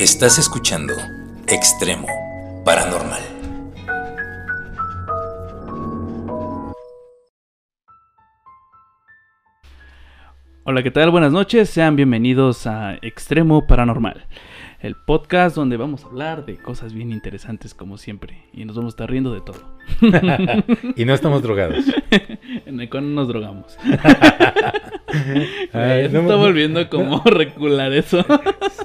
Estás escuchando Extremo Paranormal. Hola, ¿qué tal? Buenas noches, sean bienvenidos a Extremo Paranormal, el podcast donde vamos a hablar de cosas bien interesantes como siempre y nos vamos a estar riendo de todo. y no estamos drogados. en el cual nos drogamos. Ay, no está volviendo como recular eso.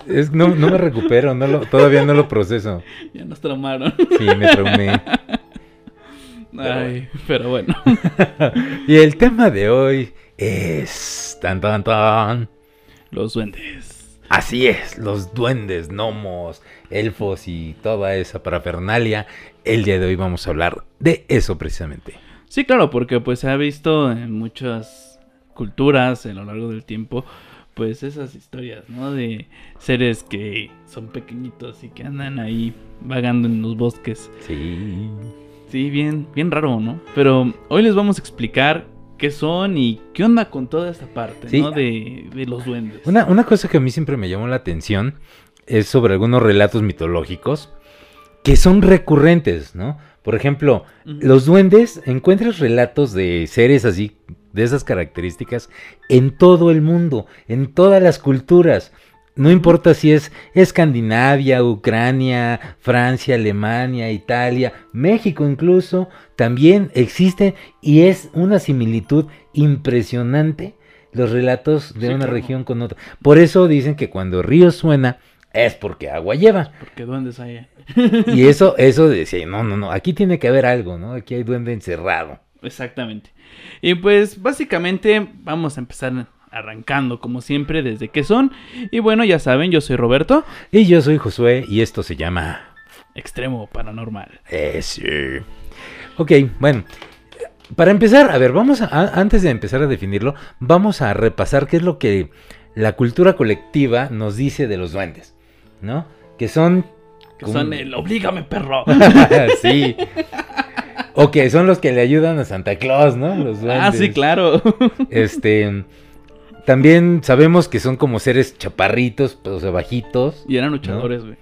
Es- no, no me recupero, no lo- todavía no lo proceso. ya nos traumaron. Sí, me traumé. Ay, pero bueno. Y el tema de hoy es... Tan, tan, tan. Los duendes. Así es, los duendes, gnomos, elfos y toda esa parafernalia. El día de hoy vamos a hablar de eso precisamente. Sí, claro, porque pues se ha visto en muchas culturas a lo largo del tiempo, pues esas historias, ¿no? De seres que son pequeñitos y que andan ahí vagando en los bosques. Sí. Sí, bien, bien raro, ¿no? Pero hoy les vamos a explicar qué son y qué onda con toda esta parte, Sí. ¿no? De, de los duendes. Una, una cosa que a mí siempre me llamó la atención es sobre algunos relatos mitológicos que son recurrentes, ¿no? Por ejemplo, los duendes, encuentras relatos de seres así, de esas características, en todo el mundo, en todas las culturas. No importa si es Escandinavia, Ucrania, Francia, Alemania, Italia, México incluso, también existe y es una similitud impresionante los relatos de Sí, una claro. región con otra. Por eso dicen que cuando río suena es porque agua lleva. Porque duendes hay. Y eso, eso decía, no, no, no, aquí tiene que haber algo, ¿no? Aquí hay duende encerrado. Exactamente. Y pues básicamente vamos a empezar arrancando como siempre desde qué son. Y bueno, ya saben, yo soy Roberto, Y yo soy Josué y esto se llama... extremo paranormal. Eh, sí. Ok, bueno. Para empezar, a ver, vamos a, a- antes de empezar a definirlo, vamos a repasar qué es lo que la cultura colectiva nos dice de los duendes, ¿no? Que son... Que son el oblígame perro. sí. O que son los que le ayudan a Santa Claus, ¿no? Los ah, sí, duendes. claro. Este... También sabemos que son como seres chaparritos, o sea, bajitos. y eran luchadores, güey.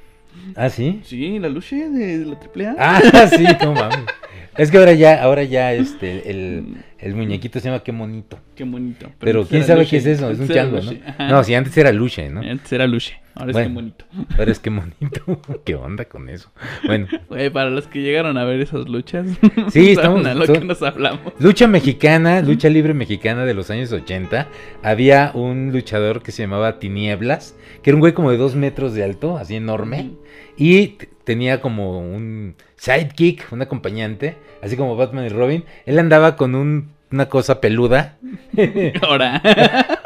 Ah, ¿sí? Sí, la luche de la AAA. Ah, sí, no mames. Es que ahora ya, ahora ya, este, el, el muñequito se llama Qué Monito. Qué bonito. Pero, quién sabe Luche. qué es eso, es un chango. ¿no? Ajá. No, sí, antes era Luche, ¿no? Antes era Luche. Ahora es qué bonito. Ahora es Qué Monito. ¿Qué onda con eso? Bueno, Güey, para los que llegaron a ver esas luchas. Sí, estamos- a lo son- que nos hablamos. lucha mexicana, lucha libre mexicana de los años 80. Había un luchador que se llamaba Tinieblas, que era un güey como de dos metros de alto, así enorme. Y tenía como un sidekick, un acompañante, así como Batman y Robin. Él andaba con un- una cosa peluda. Ahora.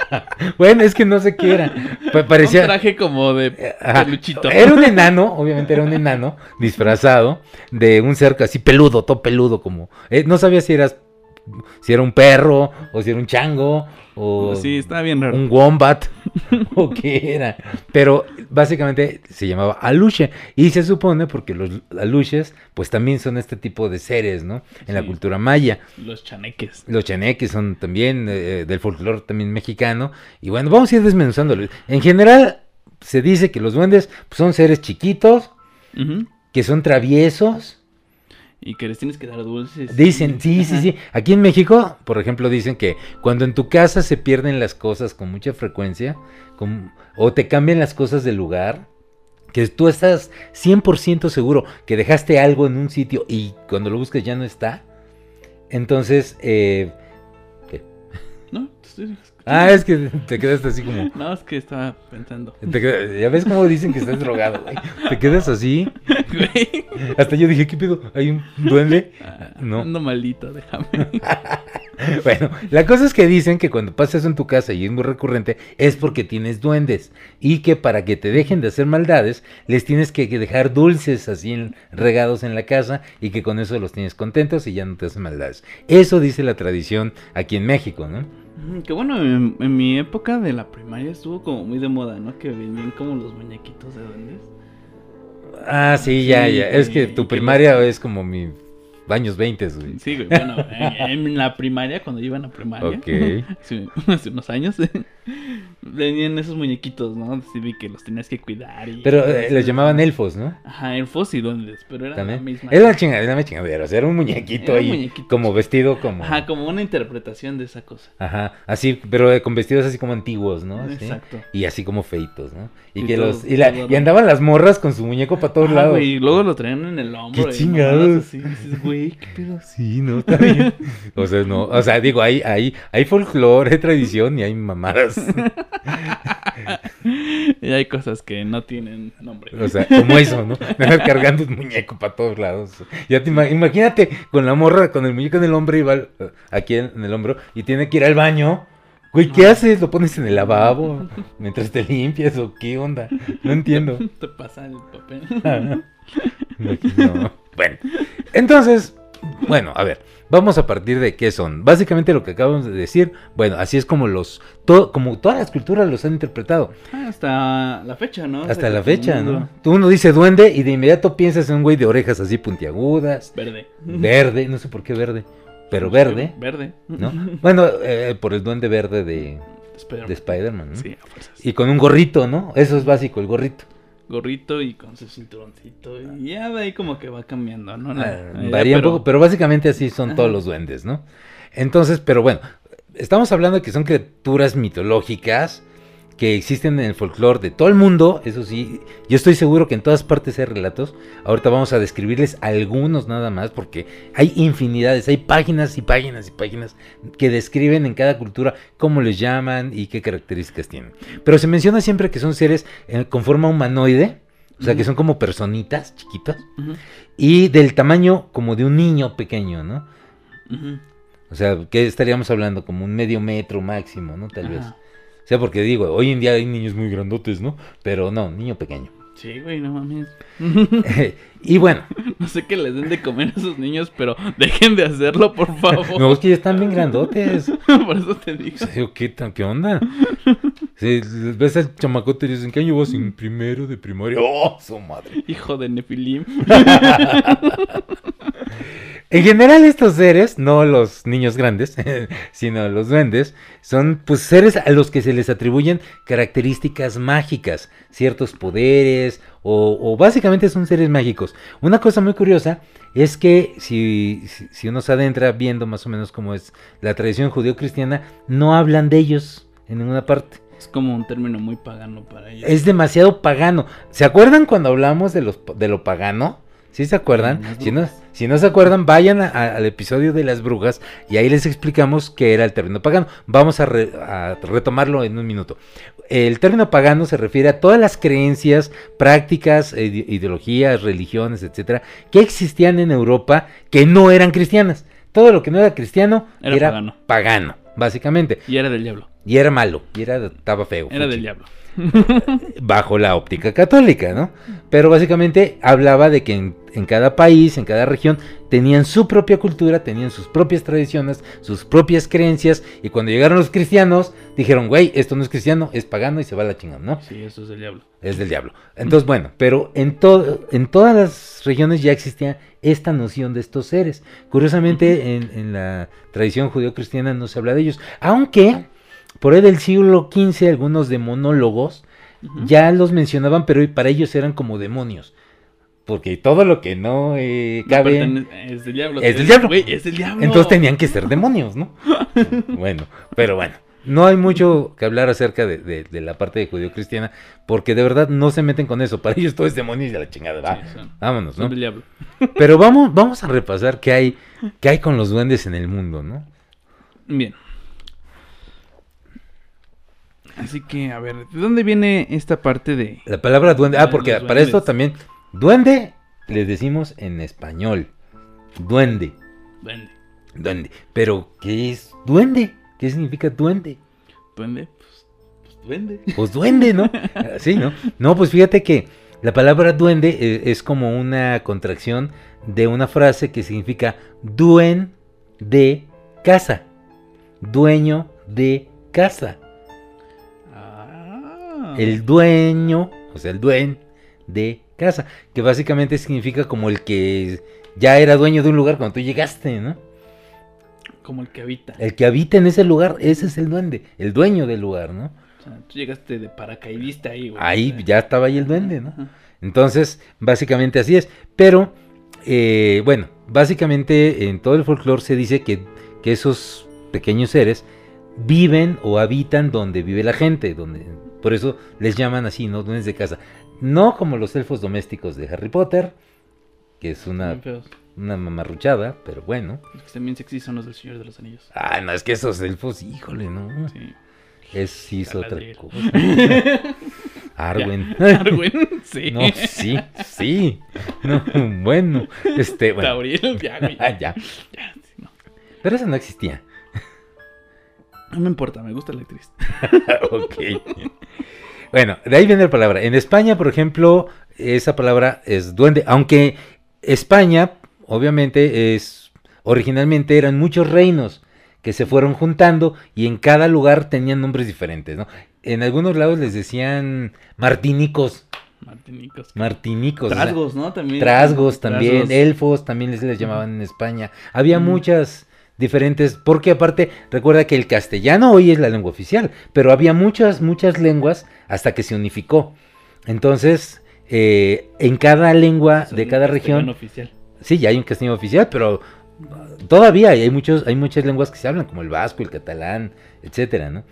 Bueno, es que no sé qué era. Pa- Parecía. Un traje como de peluchito. Era un enano, obviamente era un enano disfrazado de un cerco así peludo, todo peludo, como. eh, no sabía si eras. Si era un perro, o si era un chango, o Sí, está bien raro. un wombat, o qué era. Pero básicamente se llamaba aluche. Y se supone porque los aluches, pues también son este tipo de seres, ¿no? En la cultura maya. Los chaneques. Los chaneques son también eh, del folclore también mexicano. Y bueno, vamos a ir desmenuzándolo. En general, se dice que los duendes pues, son seres chiquitos, que son traviesos. Y que les tienes que dar dulces. Dicen, sí, sí, sí. Aquí en México, por ejemplo, dicen que cuando en tu casa se pierden las cosas con mucha frecuencia, con- o te cambian las cosas del lugar, que tú estás 100% seguro que dejaste algo en un sitio y cuando lo buscas ya no está, entonces... eh, ¿No? Te estoy- Ah, es que te quedaste así como... No, es que estaba pensando. te ya ves cómo dicen que estás drogado, güey. Te quedas así. Güey. Hasta yo dije, ¿qué pedo? ¿Hay un duende? Ah, No. Ando maldito, déjame. Bueno, la cosa es que dicen que cuando pasas en tu casa y es muy recurrente, es porque tienes duendes. Y que para que te dejen de hacer maldades, les tienes que que dejar dulces así en- regados en la casa y que con eso los tienes contentos y ya no te hacen maldades. Eso dice la tradición aquí en México, ¿no? Que bueno, en, en mi época de la primaria estuvo como muy de moda, ¿no? Que venían como los muñequitos de duendes. Ah, sí, ya, Sí, ya. Es que tu primaria es como mi años 20, güey. Sí, güey. Bueno, en, en la primaria, cuando iban a primaria, Ok. hace, hace unos años, venían esos muñequitos, ¿no? Sí, que los tenías que cuidar. Y, Pero eh, los llamaban elfos, ¿no? Ajá, elfos y duendes, pero era la misma. Era una chingadera, era una chingadera. O sea, era un muñequito Era ahí, como vestido como... Ajá, como una interpretación de esa cosa. Ajá, así, pero eh, con vestidos así como antiguos, ¿no? Así. Exacto. Y así como feitos, ¿no? Y, Y que todo- los y, la- y andaban las morras con su muñeco para todos Ah, lados. güey, y luego lo traían en el hombro. Qué chingados. mamadas así, dices, güey, qué pedo. Sí, no, está bien. o sea, no, o sea, digo, hay, hay, hay folclore, hay tradición y hay mamadas. Y hay cosas que no tienen nombre. O sea, como eso, ¿no? Andar cargando un muñeco para todos lados. Ya te ima- imagínate con la morra, con el muñeco en el hombro y va al- aquí en, en el hombro y tiene que ir al baño. Güey, ¿qué haces? ¿Lo pones en el lavabo mientras te limpias o qué onda? No entiendo. Te pasa el papel. No. Bueno, entonces, bueno, a ver, vamos a partir de qué son. Básicamente lo que acabamos de decir, bueno, así es como los, to- como todas las culturas los han interpretado. Ah, Hasta la fecha, ¿no? Hasta la todo fecha, mundo- ¿no? Tú uno dice duende y de inmediato piensas en un güey de orejas así puntiagudas, Verde. verde, no sé por qué verde, pero verde, Verde. ¿no? Bueno, eh, por el duende verde de, Spider-Man. de Spider-Man, ¿no? Sí, a fuerzas. Y con un gorrito, ¿no? Eso es básico, el gorrito. Gorrito y con su cinturoncito. Y ya de ahí como que va cambiando, ¿no? La- Ah, la idea, varía un poco, pero básicamente así son todos los duendes, ¿no? Entonces, pero bueno, estamos hablando de que son criaturas mitológicas que existen en el folclore de todo el mundo, eso sí, yo estoy seguro que en todas partes hay relatos. Ahorita vamos a describirles algunos nada más, porque hay infinidades, hay páginas y páginas y páginas que describen en cada cultura cómo les llaman y qué características tienen. Pero se menciona siempre que son seres eh, con forma humanoide, o sea, que son como personitas chiquitas y del tamaño como de un niño pequeño, ¿no? O sea, ¿qué estaríamos hablando? Como un medio metro máximo, ¿no? Tal vez. O sea, porque digo, hoy en día hay niños muy grandotes, ¿no? Pero no, niño pequeño. Sí, güey, no mames. y bueno, No sé qué les den de comer a esos niños, pero dejen de hacerlo, por favor. no, es que ya están bien grandotes. por eso te digo. O sea, digo, ¿qué, qué onda? Les ves al chamacote y dicen, ¿qué año vas? En primero de primaria. ¡Oh, su madre! Hijo de Nefilim. En general estos seres, no los niños grandes, sino los duendes, son pues seres a los que se les atribuyen características mágicas, ciertos poderes o, o básicamente son seres mágicos. Una cosa muy curiosa es que si, si, si uno se adentra viendo más o menos cómo es la tradición judío-cristiana, no hablan de ellos en ninguna parte. Es como un término muy pagano para ellos. Es demasiado pagano. ¿Se acuerdan cuando hablamos de, los, de lo pagano? ¿Sí se acuerdan? Si no, si no se acuerdan, vayan a- a- al episodio de las brujas y ahí les explicamos qué era el término pagano. Vamos a, re- a retomarlo en un minuto. El término pagano se refiere a todas las creencias, prácticas, ide- ideologías, religiones, etcétera, que existían en Europa que no eran cristianas. Todo lo que no era cristiano Era era, pagano. pagano, básicamente. Y era del diablo. Y era malo, y era estaba feo. Era fuchi del diablo. bajo la óptica católica, ¿no? Pero básicamente hablaba de que en, en cada país, en cada región, tenían su propia cultura, tenían sus propias tradiciones, sus propias creencias, y cuando llegaron los cristianos, dijeron, güey, esto no es cristiano, es pagano y se va a la chingada, ¿no? Sí, eso es del diablo. Es del diablo. Entonces, bueno, pero en, todo, en todas las regiones ya existía esta noción de estos seres. Curiosamente, en, en la tradición judío-cristiana no se habla de ellos, aunque por ahí del siglo XV algunos demonólogos ya los mencionaban, pero para ellos eran como demonios. Porque todo lo que no eh, cabe... es del diablo. Es del diablo. Es del diablo. Entonces tenían que ser demonios, ¿no? bueno, pero bueno. No hay mucho que hablar acerca de, de- de la parte de judío-cristiana, porque de verdad no se meten con eso. Para ellos todo es demonios y de la chingada. va. Sí, son- Vámonos, ¿no? del. Pero vamos, vamos a repasar qué hay, qué hay con los duendes en el mundo, ¿no? Bien. Así que, a ver, ¿de dónde viene esta parte de... La palabra duende. Ah, porque para esto también. Duende le decimos en español. Duende. Duende? Duende. Pero, ¿qué es duende? ¿Qué significa duende? ¿Duende? Pues, pues duende. Pues duende, ¿no? Sí, ¿no? No, pues fíjate que la palabra duende eh, es como una contracción de una frase que significa duen de casa. Dueño de casa. El dueño, o sea, el duen de casa, que básicamente significa como el que ya era dueño de un lugar cuando tú llegaste, ¿no? Como el que habita. El que habita en ese lugar, ese es el duende, el dueño del lugar, ¿no? O sea, tú llegaste de paracaidista ahí, güey. Ahí O sea, ya estaba ahí el duende, ¿no? ajá. Entonces, básicamente así es. Pero, eh, bueno, básicamente en todo el folclore se dice que, que esos pequeños seres viven o habitan donde vive la gente, donde por eso les llaman así, ¿no? Duendes de casa. No como los elfos domésticos de Harry Potter, que es una, una mamarruchada, pero bueno. Los que también sexy son los del Señor de los Anillos. Ah, no, es que esos elfos, híjole, no. Sí. Es sí es otra cosa. Arwen. Arwen, sí. No, sí, sí. No, bueno, este, bueno. Tauriel, ya, güey. Ah, ya. Ya, no. Pero eso no existía. No me importa, me gusta la actriz. ok. Bueno, de ahí viene la palabra. En España, por ejemplo, esa palabra es duende, aunque España, obviamente, es originalmente eran muchos reinos que se fueron juntando y en cada lugar tenían nombres diferentes, ¿no? En algunos lados les decían martinicos, Martinicos. martinicos. o sea, Trasgos, ¿no? También. Trasgos también, Trasgos. elfos también les, les llamaban en España. Había muchas diferentes, porque aparte, recuerda que el castellano hoy es la lengua oficial, pero había muchas, muchas lenguas hasta que se unificó. Entonces, eh, en cada lengua de cada región, oficial. sí, ya hay un castellano oficial, pero uh, todavía hay, muchos, hay muchas lenguas que se hablan, como el vasco, el catalán, etcétera, ¿no?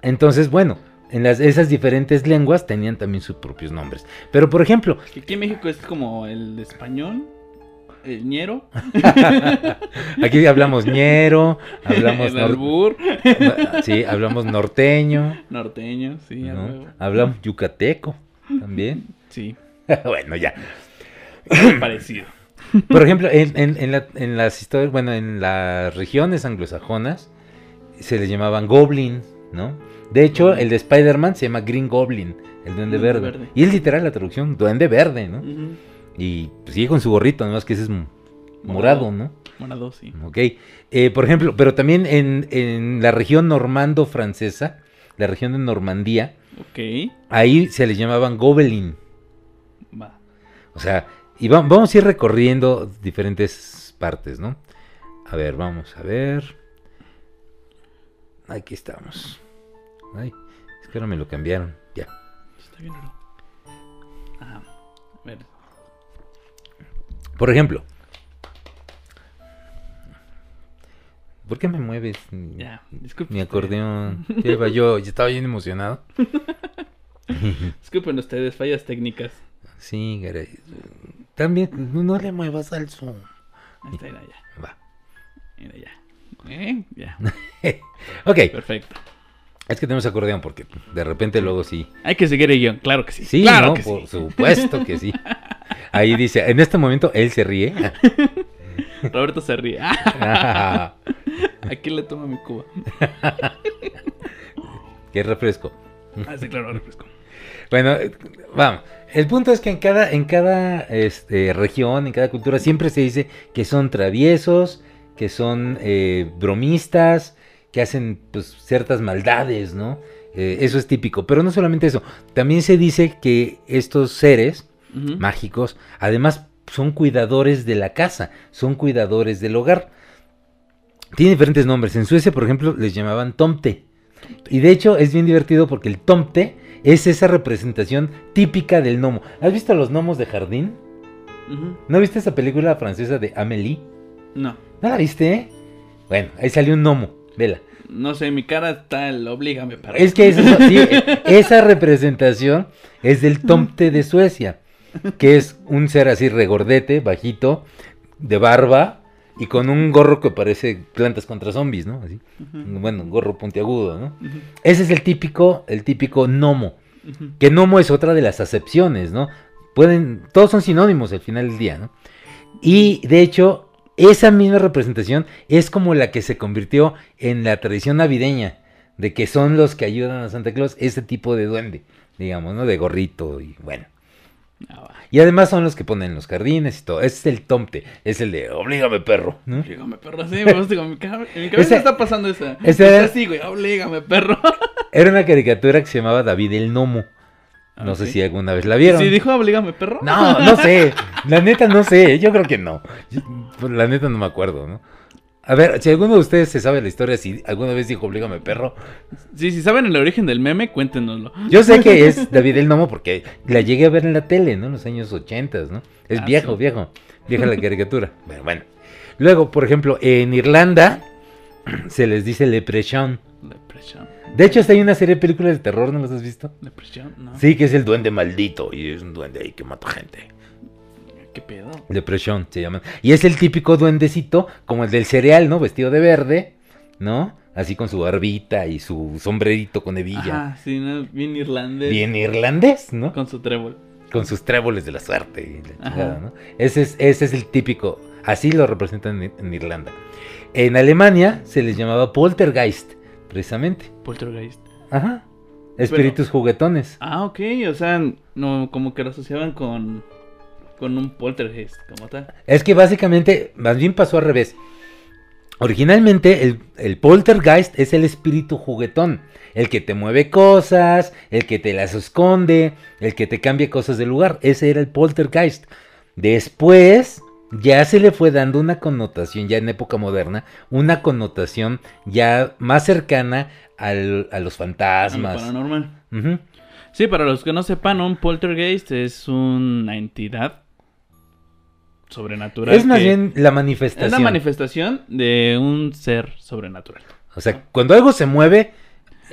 Entonces, bueno, en las, esas diferentes lenguas tenían también sus propios nombres. Pero, por ejemplo, aquí en México es como el español, el ñero, Aquí hablamos ñero, hablamos el nor- albur, sí, hablamos norteño, norteño, sí, ¿no? hablamos yucateco también. Sí, bueno, ya. parecido. Por ejemplo, en, en- en la- en las historias, bueno, en las regiones anglosajonas se les llamaban goblin, ¿no? De hecho, el de Spider-Man se llama Green Goblin, el duende Duende verde. verde. Y es literal la traducción, duende verde, ¿no? Ujú. Y pues, sigue con su gorrito, nomás que ese es morado, ¿no? Morado, sí. Ok. Eh, por ejemplo, pero también en, en la región normando-francesa, la región de Normandía, Ok, ahí se les llamaban gobelin. va. O sea, y va- vamos a ir recorriendo diferentes partes, ¿no? A ver, vamos a ver. Aquí estamos. Ay, es que ahora me lo cambiaron. Ya. Está bien, ¿no? Ajá. A ver. Por ejemplo. ¿Por qué me mueves? Mi acordeón. Iba yo, yo estaba bien emocionado. Disculpen ustedes, fallas técnicas. Sí, caray. También, no, no le muevas al zoom. Ahí está, mira, ya. Va. Mira, ya. ¿Eh? Ya. Ok, Perfecto. es que tenemos acordeón porque de repente luego sí. Hay que seguir el guion, claro que sí. Sí, claro ¿no? que Por sí. supuesto que sí. Ahí dice, en este momento él se ríe. Roberto se ríe. ¿A quién le toma mi cuba? Qué refresco. Ah, sí, claro, refresco. Bueno, vamos. El punto es que en cada, en cada este, región, en cada cultura, siempre se dice que son traviesos, que son eh, bromistas, que hacen pues, ciertas maldades, ¿no? Eh, eso es típico. Pero no solamente eso, también se dice que estos seres Mágicos, además son cuidadores de la casa, son cuidadores del hogar. Tiene diferentes nombres. En Suecia, por ejemplo, les llamaban tomte. Y de hecho es bien divertido porque el tomte es esa representación típica del gnomo. ¿Has visto los gnomos de jardín? ¿No viste esa película francesa de Amélie? No. ¿No la viste? Bueno, ahí salió un gnomo. Vela. No sé, mi cara está el oblígame para. Es que esa, sí, esa representación es del tomte de Suecia, que es un ser así regordete, bajito, de barba y con un gorro que parece plantas contra zombies, ¿no? Así. Ujú. Bueno, un gorro puntiagudo, ¿no? Ese es el típico, el típico gnomo. Que gnomo es otra de las acepciones, ¿no? Pueden, todos son sinónimos al final del día, ¿no? Y de hecho, esa misma representación es como la que se convirtió en la tradición navideña, de que son los que ayudan a Santa Claus, ese tipo de duende, digamos, ¿no? De gorrito y bueno. Ah. Y además son los que ponen los jardines y todo. Ese es el tomte, es el de oblígame perro, ¿no? Oblígame, perro. Sí, me gusta con mi mi cabeza Ese- está pasando esa. ese era- así, güey. Oblígame, perro. Era una caricatura que se llamaba David el Gnomo. No sé si alguna vez la vieron. Sí, dijo oblígame, perro. No, no sé. La neta no sé. Yo creo que no. Pues, La neta no me acuerdo, ¿no? A ver, si alguno de ustedes se sabe la historia, si alguna vez dijo oblígame perro. Sí, si saben el origen del meme, cuéntenoslo. Yo sé que es David el Nomo porque la llegué a ver en la tele, ¿no? En los años 80, ¿no? Es Ah, viejo, sí. viejo. Vieja la caricatura. Bueno, bueno. Luego, por ejemplo, en Irlanda se les dice leprechaun. Depresión. De hecho, hasta hay una serie de películas de terror, ¿no las has visto? Depresión, no. Sí, que es el duende maldito y es un duende ahí que mata gente. ¿Qué pedo? Leprechaun se llaman. Y es el típico duendecito, como el del cereal, ¿no? Vestido de verde, ¿no? Así con su barbita y su sombrerito con hebilla. Ajá, sí, ¿no? bien irlandés. Bien irlandés, ¿no? Con su trébol. Con sus tréboles de la suerte y la Ajá. chingada, ¿no? Ese es, ese es el típico, así lo representan en, en Irlanda. En Alemania se les llamaba poltergeist, precisamente. Poltergeist. Ajá. Espíritus juguetones. Ah, ok, o sea, no, como que lo asociaban con, con un poltergeist, como tal. Es que básicamente, más bien pasó al revés. Originalmente el, el poltergeist es el espíritu juguetón, el que te mueve cosas, el que te las esconde, el que te cambia cosas de lugar. Ese era el poltergeist. Después ya se le fue dando una connotación, ya en época moderna, una connotación ya más cercana al- a los a lo fantasmas. paranormal. Sí, para los que no sepan, un poltergeist es una entidad sobrenatural. Es más que- bien la Es manifestación. la manifestación de un ser sobrenatural. O sea, cuando algo se mueve,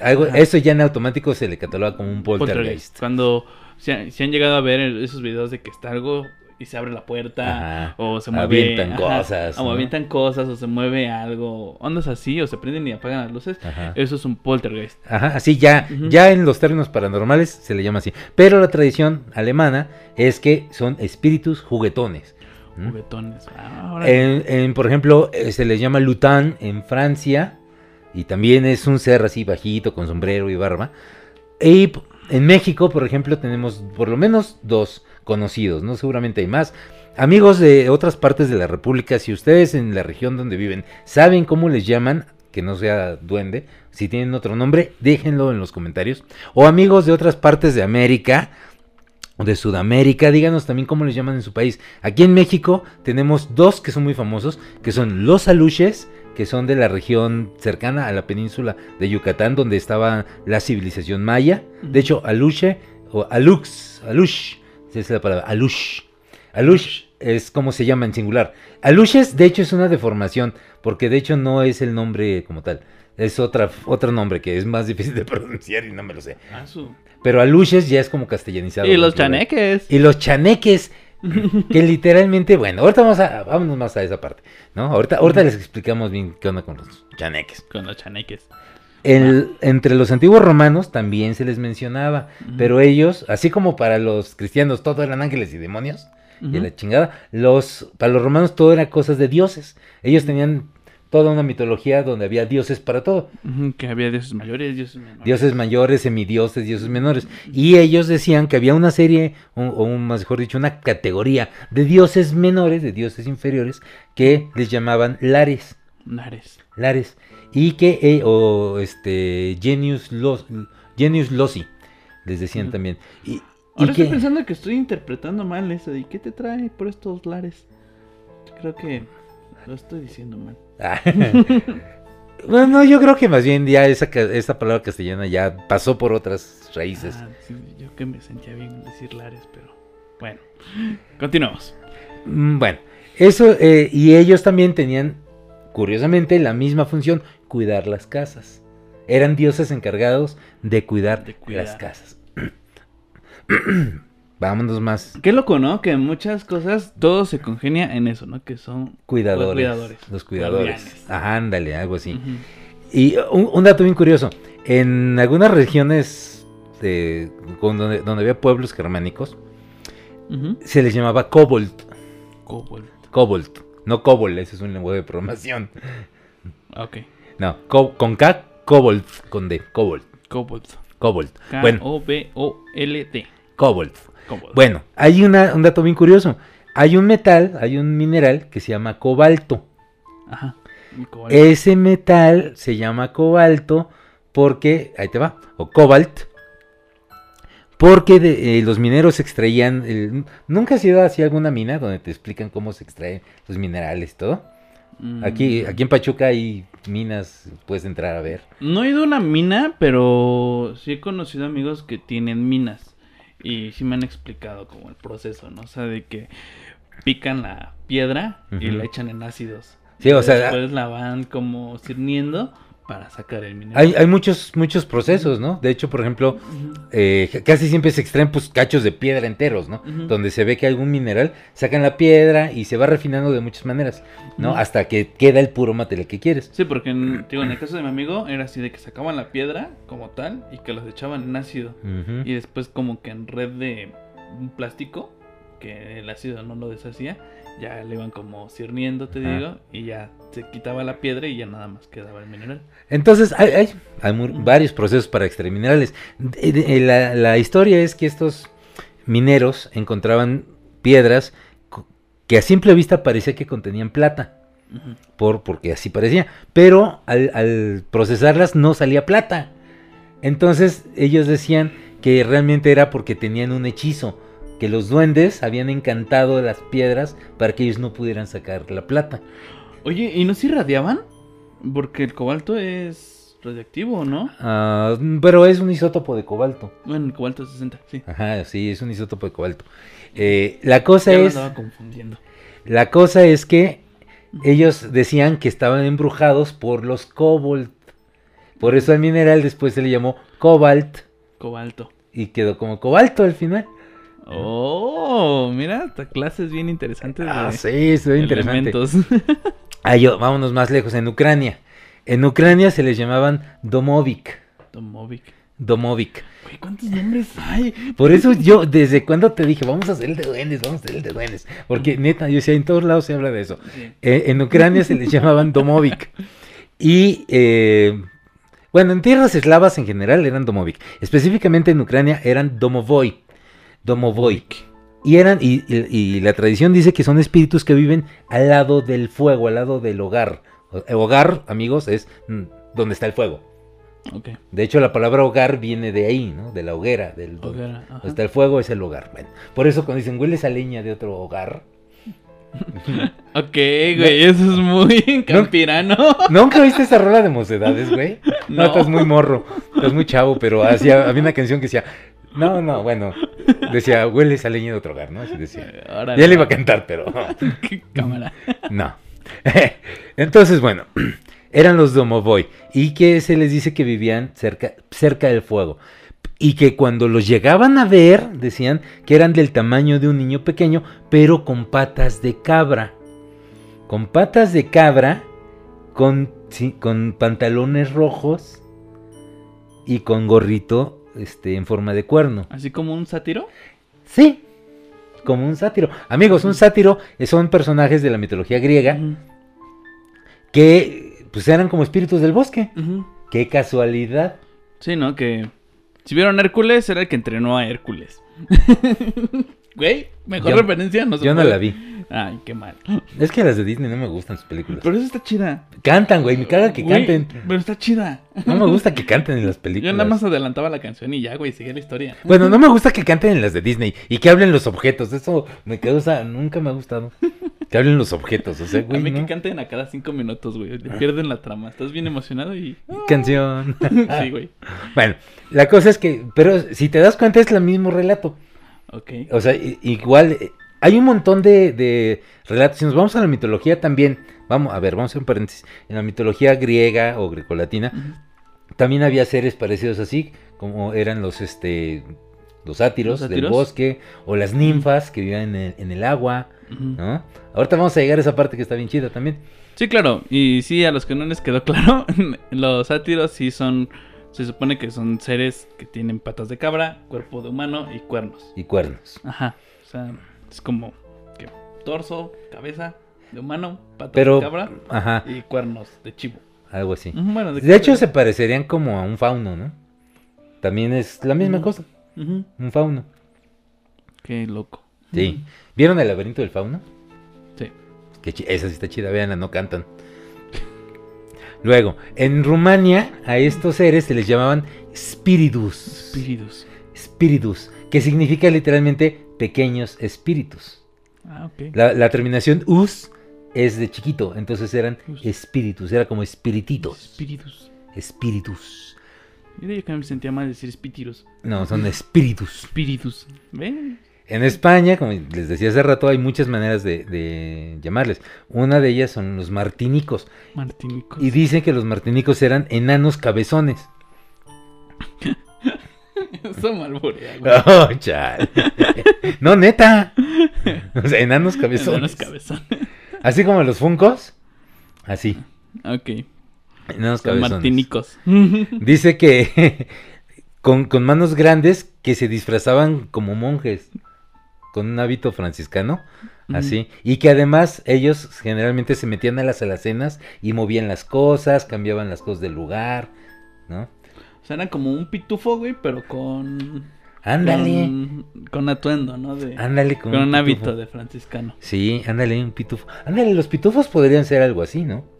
algo, Ajá. eso ya en automático se le cataloga como un poltergeist. Cuando se han, se han llegado a ver esos videos de que está algo y se abre la puerta Ajá. o se mueve Avientan cosas, o ¿no? avientan cosas o se mueve algo ondas así o se prenden y apagan las luces Ajá. eso es un poltergeist Ajá, así ya, ya en los términos paranormales se le llama así. Pero la tradición alemana es que son espíritus juguetones. Ah, En, en, por ejemplo, eh, se les llama Lutin en Francia. Y también es un ser así bajito, con sombrero y barba. Y en México, por ejemplo, tenemos por lo menos dos conocidos, ¿no? Seguramente hay más. Amigos de otras partes de la República, si ustedes en la región donde viven saben cómo les llaman, que no sea duende, si tienen otro nombre, déjenlo en los comentarios. O amigos de otras partes de América, de Sudamérica, díganos también cómo les llaman en su país. Aquí en México tenemos dos que son muy famosos, que son los aluches, que son de la región cercana a la península de Yucatán, donde estaba la civilización maya. De hecho, aluche o alux, alush, esa es la palabra, alush. Alush es como se llama en singular. Aluches, de hecho, es una deformación, porque de hecho no es el nombre como tal. Es otra, otro nombre que es más difícil de pronunciar y no me lo sé. Ah, su- Pero aluches ya es como castellanizado. y los chaneques Y los chaneques, que literalmente, bueno, ahorita vamos a, vámonos más a esa parte, ¿no? Ahorita, ahorita les explicamos bien qué onda con los chaneques. con los chaneques El- entre los antiguos romanos también se les mencionaba, pero ellos, así como para los cristianos todo eran ángeles y demonios, y la chingada, los, para los romanos todo era cosas de dioses. Ellos tenían toda una mitología donde había dioses para todo. Que había dioses mayores dioses menores Dioses mayores, semidioses, dioses menores. Y ellos decían que había una serie, o, o un- más mejor dicho, una categoría de dioses menores, de dioses inferiores, que les llamaban lares. Nares. Lares. Y que, eh, o este, genius, los, genius loci, les decían también. Y, y Ahora que, estoy pensando que estoy interpretando mal eso. ¿Y qué te trae por estos lares? Creo que lo estoy diciendo mal. Bueno, yo creo que más bien ya esa, esa palabra castellana ya pasó por otras raíces. Ah, sí, yo que me sentía bien decir lares, pero bueno. Continuamos. Mm, Bueno, eso, eh, y ellos también tenían, curiosamente, la misma función, cuidar las casas. Eran dioses encargados de cuidar, De cuidar. las casas. Vámonos más. Qué loco, ¿no? Que en muchas cosas todo se congenia en eso, ¿no? Que son Cuidadores. Cuidadores. Los cuidadores. Guardianes. Ajá, ándale, algo así. Y un, un dato bien curioso. En algunas regiones de, donde, donde había pueblos germánicos, se les llamaba kobold. Kobold. Kobold. No kobold, ese es un lenguaje de programación. Ok. No, con K, kobold, con D, kobold. Kobold. Kobold. Bueno, K-O-B-O-L-D. kobold. Bueno, hay una, un dato bien curioso. Hay un metal, hay un mineral que se llama cobalto. Ajá. Ese metal se llama cobalto porque, ahí te va, o cobalt, porque de- eh, los mineros extraían, el- ¿nunca has ido hacia alguna mina donde te explican cómo se extraen los minerales, todo? Mm. Aquí, aquí en Pachuca hay minas, puedes entrar a ver. No he ido a una mina, pero sí he conocido amigos que tienen minas. Y sí me han explicado como el proceso, ¿no? O sea, de que pican la piedra y la echan en ácidos. Sí, o sea, Después la van como cirniendo para sacar el mineral. Hay, hay muchos, muchos procesos, ¿no? De hecho, por ejemplo, eh, casi siempre se extraen pues, cachos de piedra enteros, ¿no? Donde se ve que algún mineral, sacan la piedra y se va refinando de muchas maneras, ¿no? Hasta que queda el puro material que quieres. Sí, porque en, digo, en el caso de mi amigo era así de que sacaban la piedra como tal y que los echaban en ácido. Y después como que en red de un plástico, que el ácido no lo deshacía, ya le iban como cirniendo, te digo, y ya se quitaba la piedra y ya nada más quedaba el mineral. Entonces, hay, hay- hay mu- varios procesos para extraer minerales. De- la, la historia es que estos mineros encontraban piedras que a simple vista parecía que contenían plata. Por, porque así parecía. Pero al, al procesarlas no salía plata. Entonces ellos decían que realmente era porque tenían un hechizo, que los duendes habían encantado las piedras para que ellos no pudieran sacar la plata. Oye, ¿y no se irradiaban? Porque el cobalto es radioactivo, ¿no? Ah, pero es un isótopo de cobalto. Bueno, el cobalto es 60, sí. Ajá, sí, es un isótopo de cobalto. Eh, la cosa Ya me es, andaba confundiendo. la cosa es que ellos decían que estaban embrujados por los cobalt. Por eso al mineral después se le llamó cobalt. Cobalto. y quedó como cobalto al final. Oh, mira, esta clase es bien interesante. de Ah, sí, es interesante. Ah, yo, vámonos más lejos, en Ucrania. En Ucrania se les llamaban Domovic. Tomovic. Domovic. Güey, ¿cuántos nombres hay? Por eso yo, desde cuando te dije, vamos a hacer el de duendes, vamos a hacer el de duendes. Porque neta, yo decía, en todos lados se habla de eso. Sí. Eh, en Ucrania se les llamaban Domovic. Y, eh, bueno, en tierras eslavas en general eran Domovic. Específicamente en Ucrania eran Domovoy. Domovoy. Y eran, y, y- y la tradición dice que son espíritus que viven al lado del fuego, al lado del hogar. El hogar, amigos, es mm, donde está el fuego. De hecho, la palabra hogar viene de ahí, ¿no? De la hoguera, del Hoguera, donde está el fuego es el hogar. Bueno, por eso cuando dicen hueles a leña de otro hogar, Ok, güey, eso es muy campirano. ¿Nunca viste esa rola de mocedades, güey? No, No. estás muy morro, estás muy chavo, pero hacía, había una canción que decía, no, no, bueno, decía, hueles a leña de otro hogar, ¿no? Así decía. Ya le iba a cantar, pero ¿Qué cámara? no. Entonces, bueno, eran los Domovoy y que se les dice que vivían cerca, cerca del fuego. Y que cuando los llegaban a ver, decían que eran del tamaño de un niño pequeño, pero con patas de cabra. Con patas de cabra, con, sí, con pantalones rojos y con gorrito este, en forma de cuerno. ¿Así como un sátiro? Sí, como un sátiro. Amigos, un sátiro son personajes de la mitología griega que pues eran como espíritus del bosque. Qué casualidad. Sí, ¿no? Que si vieron Hércules, era el que entrenó a Hércules. Güey, mejor Yo- referencia no se Yo no la vi. Ay, qué mal. Es que las de Disney no me gustan sus películas. Pero eso está chida. Cantan, güey, me caga que Güey, canten. Pero está chida. No me gusta que canten en las Yo películas. nada más adelantaba la canción y ya, güey, seguía la historia. Bueno, no me gusta que canten en las de Disney y que hablen los objetos. Eso me causa, nunca me ha gustado. Que hablen los objetos, o sea, a güey, mí ¿no? que canten a cada cinco minutos, güey. Le pierden la trama. Estás bien emocionado y. Canción. sí, güey. bueno, la cosa es que, pero si te das cuenta es el mismo relato. O sea, igual, eh, hay un montón de, de relatos. Si nos vamos a la mitología también, vamos, a ver, vamos a hacer un paréntesis. En la mitología griega o grecolatina, también había seres parecidos así, como eran los, este, los sátiros, ¿Los del bosque, o las ninfas que vivían en el, en el agua. ¿no? Ahorita vamos a llegar a esa parte que está bien chida también. Sí, claro. Y sí, a los que no les quedó claro, los sátiros sí son. Se supone que son seres que tienen patas de cabra, cuerpo de humano y cuernos. Y cuernos. Ajá. O sea, es como que torso, cabeza de humano, patas Pero, de cabra ajá, y cuernos de chivo. algo así. Bueno, De hecho, se parecerían como a un fauno, ¿no? También es la misma cosa, Ujú. un fauno. Qué loco. Sí. ¿Vieron el laberinto del fauno? Sí. Que esa sí está chida, veanla, no cantan. Luego, en Rumania a estos seres se les llamaban spiritus. Espíritus. spiritus, que significa literalmente pequeños espíritus. Ah, ok. La, la terminación us es de chiquito, entonces eran Us. espíritus, era como espirititos, Espíritus. espíritus. Yo diría que me sentía mal decir espíritus. No, son espíritus. Espíritus. ¿Ven? En España, como les decía hace rato, hay muchas maneras de, de llamarles. Una de ellas son los martinicos. Martinicos. Y dicen que los martinicos eran enanos cabezones. Eso me alborea, güey. Oh, chal. No, neta. O sea, enanos cabezones. Enanos cabezones. Así como los funcos. Así. Ok. Enanos Son cabezones. martinicos. Dice que con, con manos grandes que se disfrazaban como monjes. Con un hábito franciscano. Así. Y que además ellos generalmente se metían a las alacenas y movían las cosas, cambiaban las cosas del lugar. ¿No? O sea, era como un pitufo, güey, pero con. Ándale. Con, con atuendo, ¿no? De, Ándale con con un hábito de franciscano. Sí, ándale, un pitufo. Ándale, los pitufos podrían ser algo así, ¿no?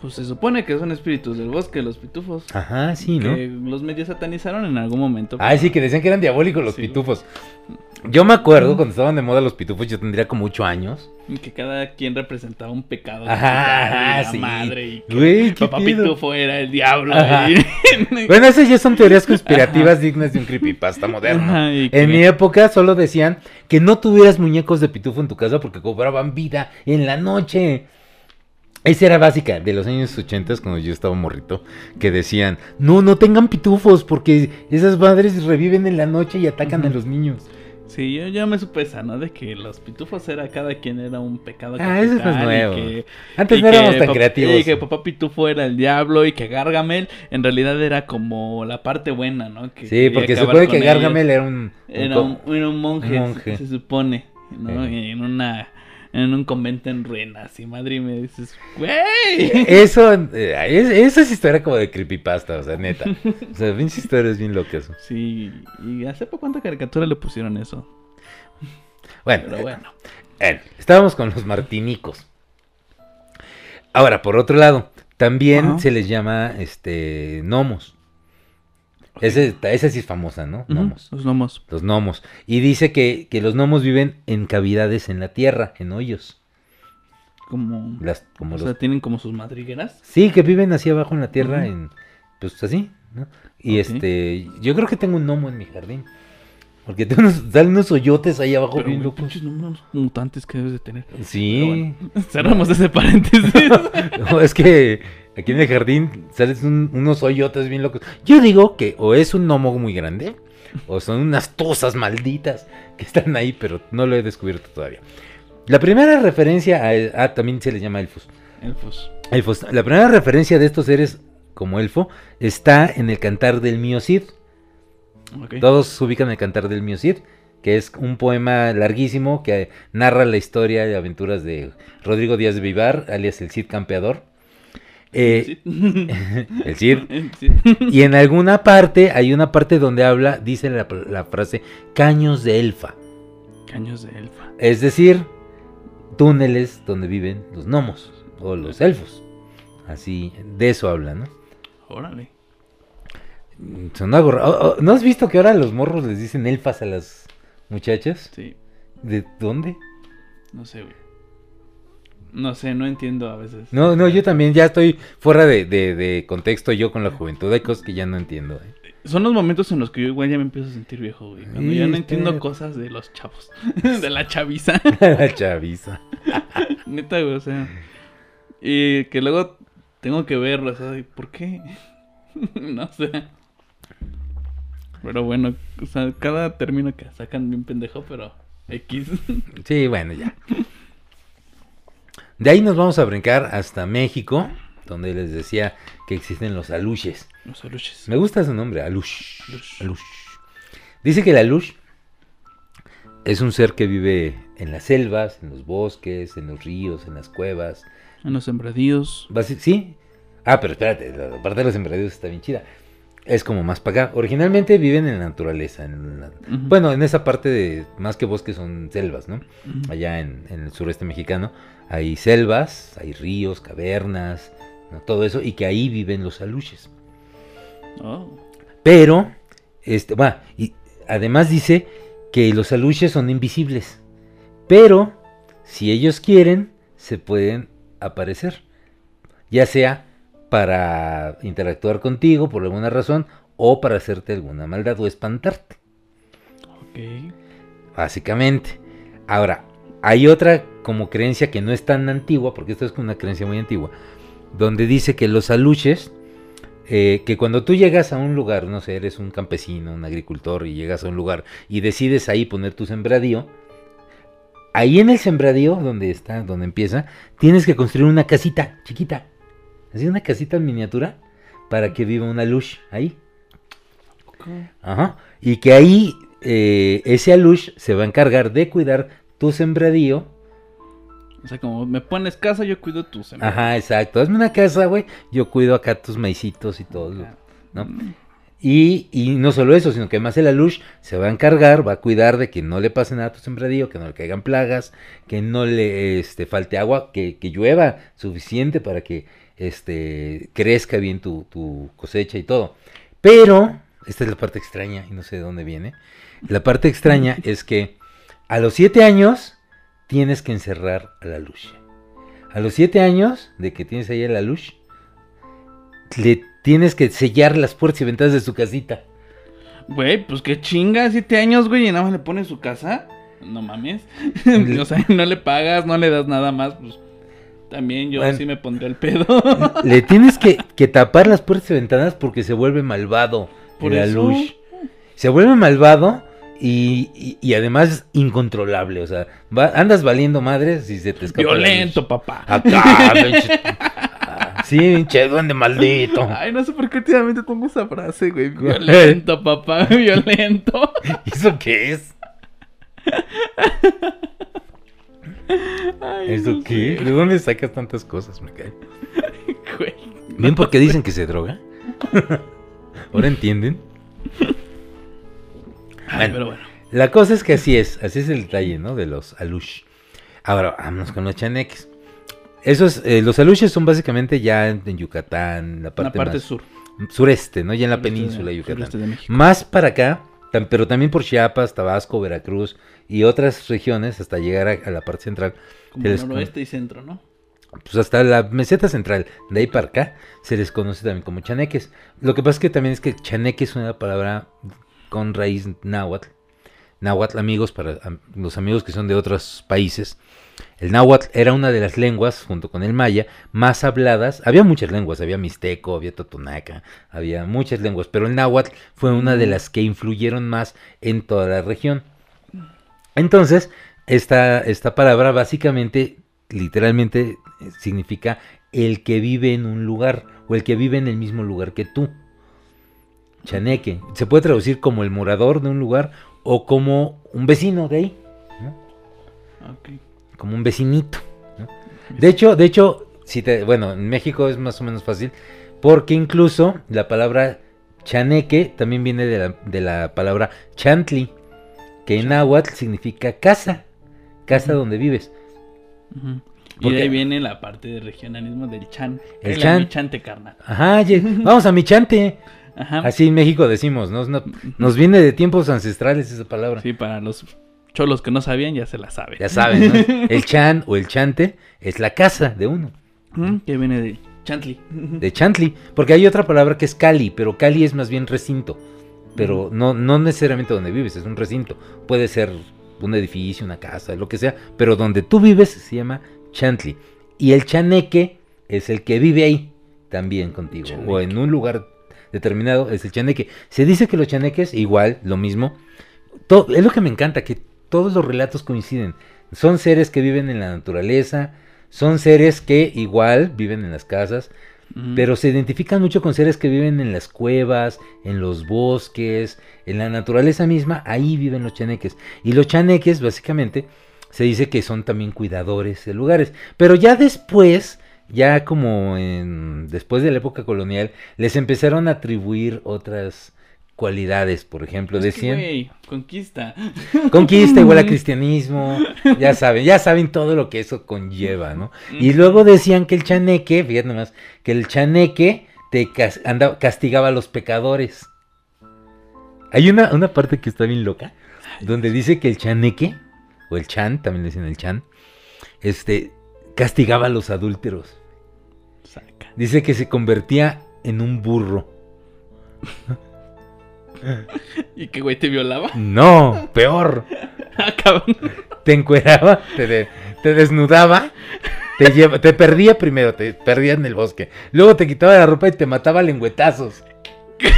Pues se supone que son espíritus del bosque, los pitufos. Ajá, sí, ¿no? Que los medios satanizaron en algún momento. Pero- sí, que decían que eran diabólicos los Sí. pitufos. Yo me acuerdo cuando estaban de moda los pitufos, yo tendría como 8 años. Que cada quien representaba un pecado. Ajá, ajá, la sí. madre. Y que Güey, papá pitufo era el diablo. Y- Bueno, esas ya son teorías conspirativas dignas de un creepypasta moderno. Ajá, y que- En mi época solo decían que no tuvieras muñecos de pitufo en tu casa porque cobraban vida en la noche. Esa era básica de los años 80 cuando yo estaba morrito, que decían, no, no tengan pitufos porque esas madres reviven en la noche y atacan a los niños. Sí, yo ya me supe esa, ¿no? De que los pitufos era cada quien era un pecado. Ah, eso es más nuevo. que- Antes no éramos tan creativos. Y que papá pitufo era el diablo y que Gargamel en realidad era como la parte buena, ¿no? Que Sí, porque se supone que Gargamel era un... un Era un, era un monje, un monje. Se, se supone, ¿no? Eh. En una en un convento en ruinas y madre y me dices, güey. Eso, eh, es- eso es historia como de creepypasta, o sea, neta. O sea, pinches historias bien locas. Sí, y hace poco cuánta caricatura le pusieron eso. Bueno, Pero eh, bueno. Bueno, estábamos con los martinicos. Ahora, por otro lado, también se les llama este gnomos. Ese- esa sí es famosa, ¿no? Gnomos. Los gnomos. Los gnomos. Y dice que, que los gnomos viven en cavidades en la tierra, en hoyos. Como, Las, como o los- sea, tienen como sus madrigueras. Sí, que viven así abajo en la tierra, en pues así, ¿no? Y este, yo creo que tengo un gnomo en mi jardín. Porque tengo unos, salen unos hoyotes ahí abajo Pero, bien locos. pinches mutantes que debes de tener. Sí. Bueno, cerramos ese paréntesis. No, es que aquí en el jardín salen un- unos hoyotes bien locos. Yo digo que o es un gnomo muy grande o son unas tosas malditas que están ahí, pero no lo he descubierto todavía. La primera referencia a, ah, también se les llama elfos. Elfos. Elfos. La primera referencia de estos seres como elfo está en el cantar del Mío Cid. Ok. Todos ubican el cantar del Mío Cid, que es un poema larguísimo que narra la historia y aventuras de Rodrigo Díaz de Vivar, alias el Cid Campeador. Eh, el Cid. Y en alguna parte, hay una parte donde habla, dice la, la frase, caños de elfa. Caños de elfa. Es decir, túneles donde viven los gnomos o los elfos. Así, de eso habla, ¿no? Órale. Son algo ¿No has visto que ahora los morros les dicen elfas a las muchachas? Sí. ¿De dónde? No sé, güey. No sé, no entiendo a veces. No, no, yo también ya estoy fuera de, de- de contexto yo con la juventud. Hay cosas que ya no entiendo. ¿eh? Son los momentos en los que yo igual ya me empiezo a sentir viejo, güey. Cuando Sí, ya no entiendo cosas de los chavos. de la chaviza. la chaviza. Neta, güey, o sea. Y que luego tengo que verlo, o sea, ¿por qué? no sé. Pero bueno, o sea, cada término que sacan bien pendejo, pero X. Sí, bueno, ya. De ahí nos vamos a brincar hasta México, donde les decía que existen los aluches. Los aluches. Me gusta ese nombre, alush. Alush. Alush. Dice que el alush es un ser que vive en las selvas, en los bosques, en los ríos, en las cuevas. En los sembradíos. ¿Sí? Ah, pero espérate, la parte de los sembradíos está bien chida. Es como más para acá. Originalmente viven en la naturaleza. en la-. Bueno, en esa parte de más que bosques son selvas, ¿no? Allá en, en el sureste mexicano hay selvas, hay ríos, cavernas, ¿no? todo eso, y que ahí viven los aluches. Oh. Pero, este, va, y además dice que los aluches son invisibles. Pero, si ellos quieren, se pueden aparecer. Ya sea para interactuar contigo por alguna razón o para hacerte alguna maldad o espantarte. Ok. Básicamente. Ahora, hay otra como creencia que no es tan antigua, porque esto es una creencia muy antigua, donde dice que los aluches, eh, que cuando tú llegas a un lugar, no sé, eres un campesino, un agricultor, y llegas a un lugar y decides ahí poner tu sembradío, ahí en el sembradío, donde está, donde empieza, tienes que construir una casita chiquita, así una casita en miniatura, para que viva una luz ahí. Ajá. Y que ahí eh, ese alush se va a encargar de cuidar tu sembradío. O sea, como me pones casa, yo cuido tu semilla. Ajá, exacto. Hazme una casa, güey. Yo cuido acá tus maicitos y todo. ¿no? Mm, Y, y no solo eso, sino que además el alush se va a encargar, va a cuidar de que no le pase nada a tu sembradío, que no le caigan plagas, que no le este, falte agua, que, que llueva suficiente para que este, crezca bien tu, tu cosecha y todo. Pero, esta es la parte extraña y no sé de dónde viene. La parte extraña es que a los siete años tienes que encerrar a la luz. A los siete años de que tienes ahí a la luz, le tienes que sellar las puertas y ventanas de su casita. Güey, pues qué chinga, siete años, güey, y nada más le pones su casa. No mames. o sea, no le pagas, no le das nada más, pues. También yo Bueno. sí me pondría el pedo. Le tienes que, que tapar las puertas y ventanas porque se vuelve malvado Por eso. alush. Se vuelve malvado y, y- y además incontrolable. O sea, va- andas valiendo madres si se te escapa. Violento, papá. Acá, pinche- Sí, pinche duende maldito. Ay, no sé por qué últimamente tengo esa frase, güey. Violento, papá, violento. ¿Eso qué es? Ay, ¿Eso no qué? sé, ¿De dónde sacas tantas cosas? Me cae. güey. ¿Ven por qué dicen que se droga? ¿Ahora entienden? Ay, Bueno. pero bueno. La cosa es que así es, así es el detalle, ¿no? De los alush. Ahora, vámonos con los chaneques. Esos, eh, los aluches son básicamente ya en, en Yucatán, la La parte, parte más sur. sureste, ¿no? Ya en la Sureste península de Yucatán. de. Más para acá, pero también por Chiapas, Tabasco, Veracruz y otras regiones hasta llegar a, a la parte central. Como les noroeste y centro, ¿no? Pues hasta la meseta central, de ahí para acá, se les conoce también como chaneques. Lo que pasa es que también es que chaneque es una palabra con raíz náhuatl. Náhuatl, amigos, para los amigos que son de otros países. El náhuatl era una de las lenguas, junto con el maya, más habladas. Había muchas lenguas, había mixteco, había totonaca, había muchas lenguas, pero el náhuatl fue una de las que influyeron más en toda la región. Entonces, esta, esta palabra básicamente, literalmente, eh, significa el que vive en un lugar o el que vive en el mismo lugar que tú. Chaneque. Se puede traducir como el morador de un lugar o como un vecino de ahí, como un vecinito. ¿no? De hecho, de hecho, si te, bueno, en México es más o menos fácil porque incluso la palabra chaneque también viene de la, de la palabra chantli, que en náhuatl significa casa, casa donde vives. Ujú. Y Porque- de ahí viene la parte de regionalismo del chan. El chan. chan. chante, carnal. Ajá, vamos a mi chante. Ajá. Así en México decimos, ¿no? No- nos viene de tiempos ancestrales esa palabra. Sí, para los cholos que no sabían, ya se la saben. Ya saben, ¿no? El chan o el chante es la casa de uno, Mm, Que viene de chantli. de chantli. Porque hay otra palabra que es cali, pero cali es más bien recinto. Pero no, no necesariamente donde vives, es un recinto. Puede ser un edificio, una casa, lo que sea. Pero donde tú vives se llama chantli. Y el chaneque es el que vive ahí también contigo. O en un lugar determinado es el chaneque. Se dice que los chaneques, igual, lo mismo. To- es lo que me encanta, que todos los relatos coinciden. Son seres que viven en la naturaleza, son seres que igual viven en las casas, Mm. pero se identifican mucho con seres que viven en las cuevas, en los bosques, en la naturaleza misma, ahí viven los chaneques. Y los chaneques, básicamente, se dice que son también cuidadores de lugares. Pero ya después, ya como en, después de la época colonial, les empezaron a atribuir otras cualidades, por ejemplo, Es que, decían... güey, conquista. Conquista igual a cristianismo, ya saben, ya saben todo lo que eso conlleva, ¿no? Y luego decían que el chaneque, fíjate nomás, que el chaneque te cas- castigaba a los pecadores. Hay una, una parte que está bien loca, donde dice que el chaneque, o el chan, también le dicen el chan, este, castigaba a los adúlteros. Saca. Dice que se convertía en un burro. ¿Y qué güey te violaba? No, peor. Ah, cabrón. Te encueraba, te, de- te desnudaba, te, lleva, te perdía primero, te perdía en el bosque. Luego te quitaba la ropa y te mataba a lengüetazos.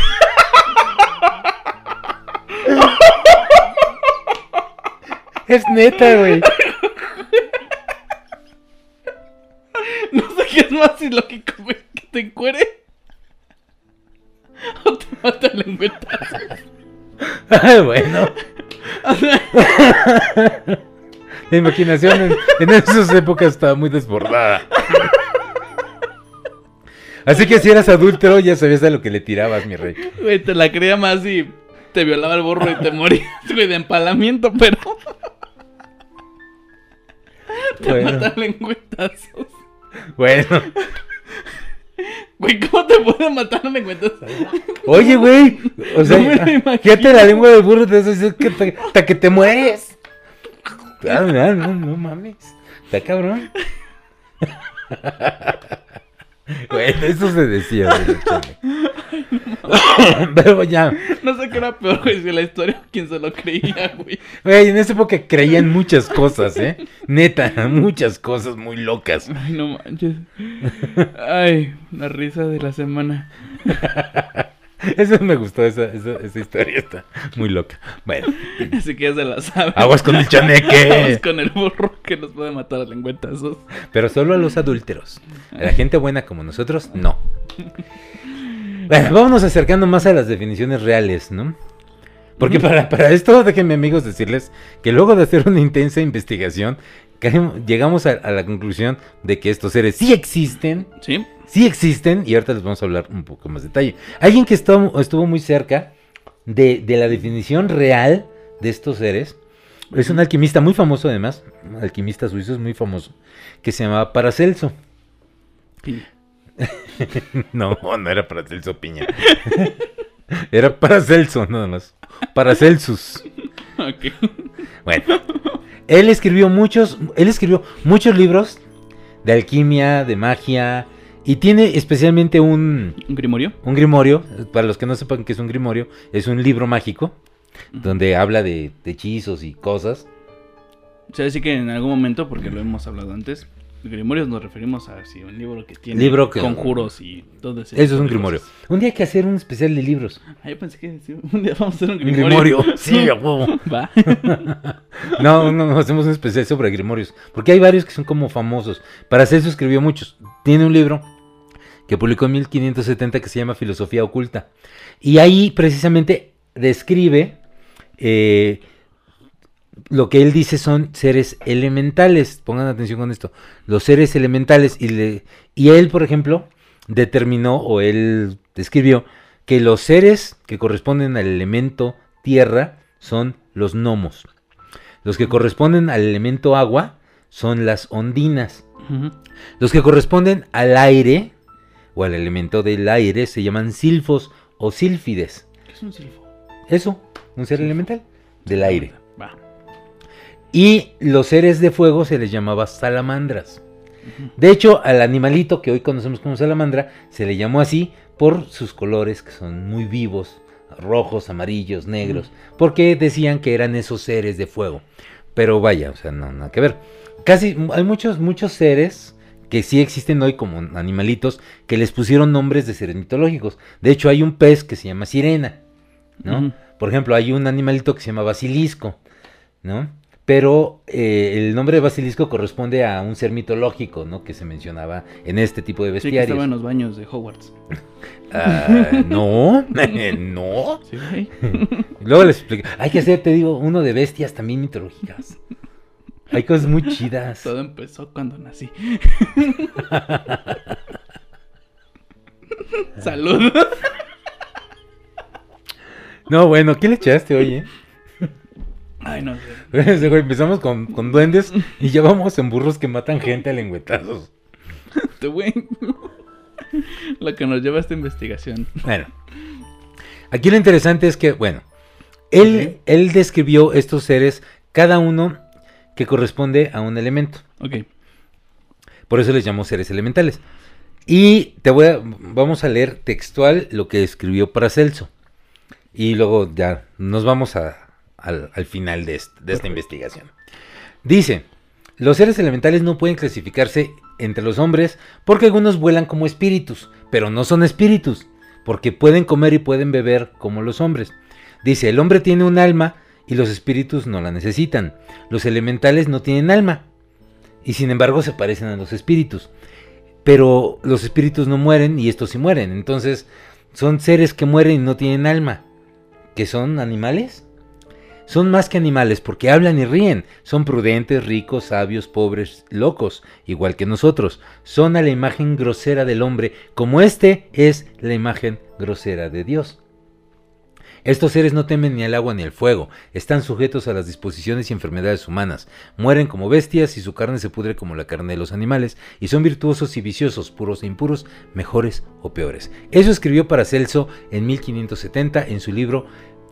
Es neta, güey. No sé qué es más ilógico, güey, que te encuere. O te mata el lengüetazo. Ah, bueno, O sea, la imaginación en, en esas épocas estaba muy desbordada. Así que si eras adúltero ya sabías a lo que le tirabas, mi rey. güey, te la creía más y te violaba el burro y te morías, güey, de empalamiento, pero te Bueno, mata lengüetazos. Bueno. Güey, ¿cómo te puede matar a lengüetazos? Oye, güey. O sea, No me fíjate la lengua del burro, te hace que te- hasta que te mueres. Ah, no, no, no mames. Está cabrón. Bueno, eso se decía. güey. Pero ya, No sé qué era peor, güey, si la historia o quién se lo creía, güey. güey, en esa época creían muchas cosas, ¿eh? Neta, muchas cosas muy locas. Ay, no manches. Ay, la risa de la semana. Eso me gustó, esa, esa, esa historia está muy loca. Bueno, Así que ya se la sabe. aguas con el chaneque. con el burro que nos puede matar a lengüetazos. Pero solo a los adúlteros. A la gente buena como nosotros, no. Bueno, vámonos acercando más a las definiciones reales, ¿no? Porque para, para esto, déjenme amigos decirles que luego de hacer una intensa investigación, llegamos a, a la conclusión de que estos seres sí existen, ¿Sí? sí existen, y ahorita les vamos a hablar un poco más detalle. Alguien que estuvo, estuvo muy cerca de, de la definición real de estos seres, es un alquimista muy famoso además, un alquimista suizo es muy famoso, que se llamaba Paracelso. Piña. No, no era Paracelso Piña. Era Paracelso, nada más. Paracelsus. Ok. Bueno, él escribió muchos, él escribió muchos libros de alquimia, de magia, y tiene especialmente un, ¿Un grimorio? un grimorio. Para los que no sepan qué es un grimorio, es un libro mágico donde habla de, de hechizos y cosas. O sea, sí que en algún momento, porque lo hemos hablado antes, grimorios nos referimos a sí, un libro que tiene Libro que- conjuros y todo ese Eso es un grimorio. Un día hay que hacer un especial de libros. Ah, yo pensé que sí, un día vamos a hacer un Un grimorio. grimorio. Sí, a huevo. Va. No, no, no, hacemos un especial sobre grimorios. Porque hay varios que son como famosos. Paracelso escribió muchos. Tiene un libro que publicó en 1570 que se llama Filosofía Oculta. Y ahí precisamente describe eh, lo que él dice son seres elementales. Pongan atención con esto. Los seres elementales. Y, le- y él, por ejemplo, determinó o él describió que los seres que corresponden al elemento tierra son los gnomos. Los que corresponden al elemento agua son las ondinas. Los que corresponden al aire o al elemento del aire se llaman silfos o sílfides. ¿Qué es un silfo? Eso, un ser elemental del aire. Y los seres de fuego se les llamaba salamandras. De hecho, al animalito que hoy conocemos como salamandra se le llamó así por sus colores que son muy vivos, rojos, amarillos, negros, porque decían que eran esos seres de fuego. Pero vaya, o sea, no nada que ver. Casi hay muchos muchos seres que sí existen hoy como animalitos que les pusieron nombres de seres mitológicos. De hecho, hay un pez que se llama sirena, ¿no? Por ejemplo, hay un animalito que se llama basilisco, ¿no? Pero eh, el nombre de basilisco corresponde a un ser mitológico, ¿no? Que se mencionaba en este tipo de Sí, que bestiarios. estaba en los baños de Hogwarts. Ah, no, no. Sí. Luego les explico. Hay que hacer, te digo, uno de bestias también mitológicas. Hay cosas muy chidas. Todo empezó cuando nací. Salud. No, bueno, ¿qué le echaste, oye? Ay, no sé. Empezamos con, con duendes y ya vamos en burros que matan gente a lengüetazos. Este güey. Lo que nos lleva a esta investigación. Bueno, aquí lo interesante es que, bueno, Él, él describió estos seres, cada uno que corresponde a un elemento. Ok. Por eso les llamó seres elementales. Y te voy a, vamos a leer textual lo que escribió Paracelso. Y luego ya nos vamos a- al, al final de, de esta investigación. Dice, los seres elementales no pueden clasificarse entre los hombres porque algunos vuelan como espíritus, pero no son espíritus, porque pueden comer y pueden beber como los hombres. Dice, el hombre tiene un alma y los espíritus no la necesitan. Los elementales no tienen alma y sin embargo se parecen a los espíritus. Pero los espíritus no mueren y estos sí mueren. Entonces son seres que mueren y no tienen alma. ¿Que son animales? Son más que animales porque hablan y ríen. Son prudentes, ricos, sabios, pobres, locos, igual que nosotros. Son a la imagen grosera del hombre, como este es la imagen grosera de Dios. Estos seres no temen ni al agua ni al fuego, están sujetos a las disposiciones y enfermedades humanas, mueren como bestias y su carne se pudre como la carne de los animales, y son virtuosos y viciosos, puros e impuros, mejores o peores. Eso escribió Paracelso en 1570 en su libro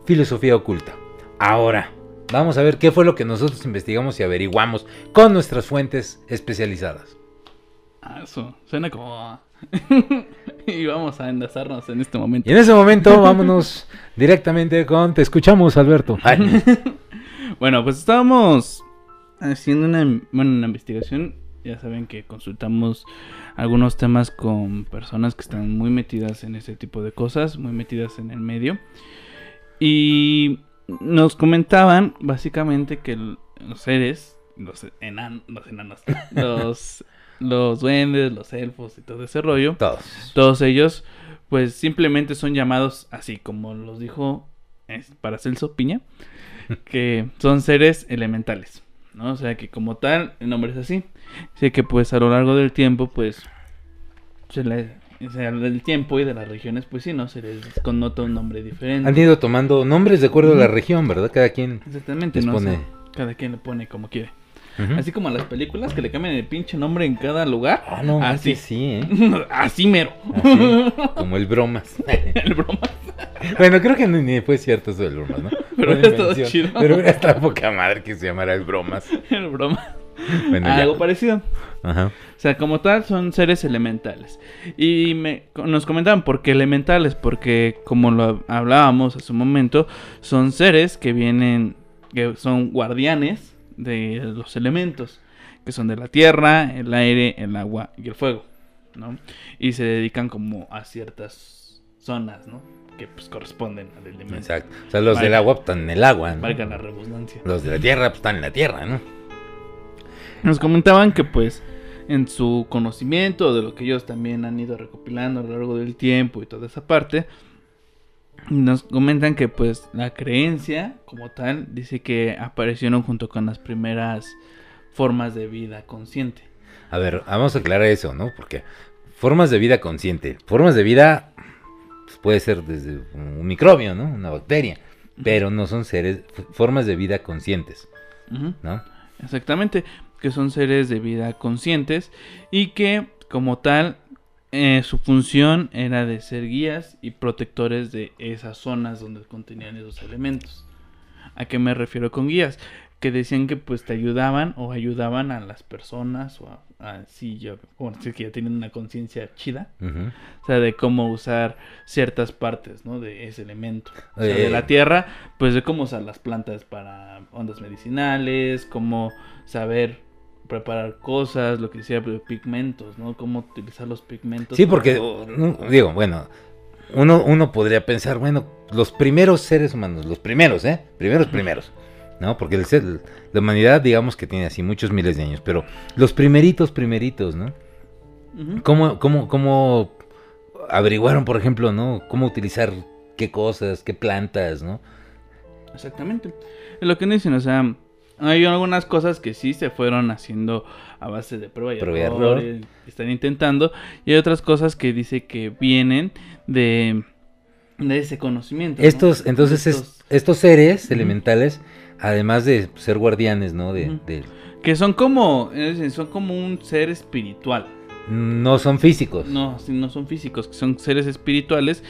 Filosofía Oculta. Ahora, vamos a ver qué fue lo que nosotros investigamos y averiguamos con nuestras fuentes especializadas. Ah, eso suena como. y vamos a enlazarnos en este momento. Y en ese momento, vámonos directamente con Te escuchamos, Alberto. Ay, Bueno, pues estábamos haciendo una, bueno, una investigación. Ya saben que consultamos algunos temas con personas que están muy metidas en ese tipo de cosas, muy metidas en el medio. Y nos comentaban básicamente que el- los seres, los, enan- los enanos, los, los duendes, los elfos y todo ese rollo, todos. todos ellos, pues simplemente son llamados así, como los dijo es, Paracelso Piña, que son seres elementales, ¿no? O sea que como tal, el nombre es así. Así que pues a lo largo del tiempo, pues, se le, o sea, del tiempo y de las regiones, pues sí, ¿no? Se les connota un nombre diferente. Han ido tomando nombres de acuerdo a la región, ¿verdad? Cada quien. Exactamente, ¿no? O sea, pone- cada quien le pone como quiere. Ujú. Así como a las películas que le cambian el pinche nombre en cada lugar. Ah, no, así. sí, ¿eh? así mero. Así, como el bromas. el broma. bueno, creo que ni, fue cierto eso del bromas, ¿no? Pero hubiera estado chido. Pero hubiera estado poca madre que se llamara el bromas. el broma. Bueno, ya. Algo parecido. Ajá. O sea, como tal, son seres elementales. Y me- nos comentaban por qué elementales, porque como lo hablábamos hace un momento, son seres que vienen, que son guardianes de los elementos, que son de la tierra, el aire, el agua y el fuego, ¿no? Y se dedican como a ciertas zonas, ¿no? Que pues corresponden al elemento. Exacto. O sea, los del agua pues, están en el agua, ¿no? Valga la redundancia. Los de la tierra pues, están en la tierra, ¿no? Nos comentaban que pues en su conocimiento de lo que ellos también han ido recopilando a lo largo del tiempo y toda esa parte, nos comentan que pues la creencia como tal dice que aparecieron junto con las primeras formas de vida consciente. A ver, vamos a aclarar eso, ¿no? Porque formas de vida consciente. Formas de vida pues, puede ser desde un microbio, ¿no? Una bacteria. Pero no son seres, formas de vida conscientes. ¿no? Exactamente, que son seres de vida conscientes y que como tal eh, su función era de ser guías y protectores de esas zonas donde contenían esos elementos. ¿A qué me refiero con guías? Que decían que pues te ayudaban o ayudaban a las personas o a, a- sí, yo, bueno, sí que ya tienen una conciencia chida, o sea, de cómo usar ciertas partes, ¿no? De ese elemento. O sea, Eh. de la tierra, pues de cómo usar las plantas para ondas medicinales, cómo saber preparar cosas, lo que decía, pues, pigmentos, ¿no? Cómo utilizar los pigmentos. Sí, porque, digo, bueno, uno, uno podría pensar, bueno, los primeros seres humanos, los primeros, ¿eh? Primeros, primeros, ¿no? Porque el ser- la humanidad, digamos que tiene así muchos miles de años, pero los primeritos, primeritos, ¿no? ¿Cómo, cómo, cómo averiguaron, por ejemplo, ¿no? Cómo utilizar qué cosas, qué plantas, ¿no? Exactamente. Lo que dicen, o sea, hay algunas cosas que sí se fueron haciendo a base de prueba y error, error. y están intentando, y hay otras cosas que dice que vienen de, de ese conocimiento. ¿no? Estos, entonces, es- Estos- estos seres elementales, además de ser guardianes, ¿no? De, que son como, son como un ser espiritual. no son físicos. No, no son físicos, que son seres espirituales,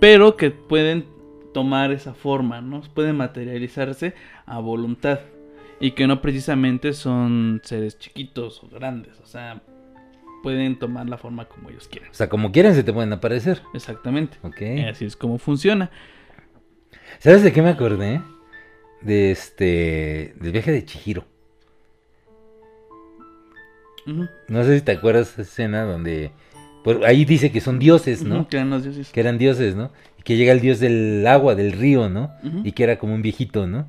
pero que pueden tomar esa forma, ¿no? Pueden materializarse a voluntad. Y que no precisamente son seres chiquitos o grandes. O sea, pueden tomar la forma como ellos quieran. O sea, como quieran se te pueden aparecer. Exactamente. Ok. Así es como funciona. ¿Sabes de qué me acordé? De este. Del viaje de Chihiro. No sé si te acuerdas de esa escena donde. por- ahí dice que son dioses, ¿no? Que eran los dioses. Que eran dioses, ¿no? Y que llega el dios del agua, del río, ¿no? Y que era como un viejito, ¿no?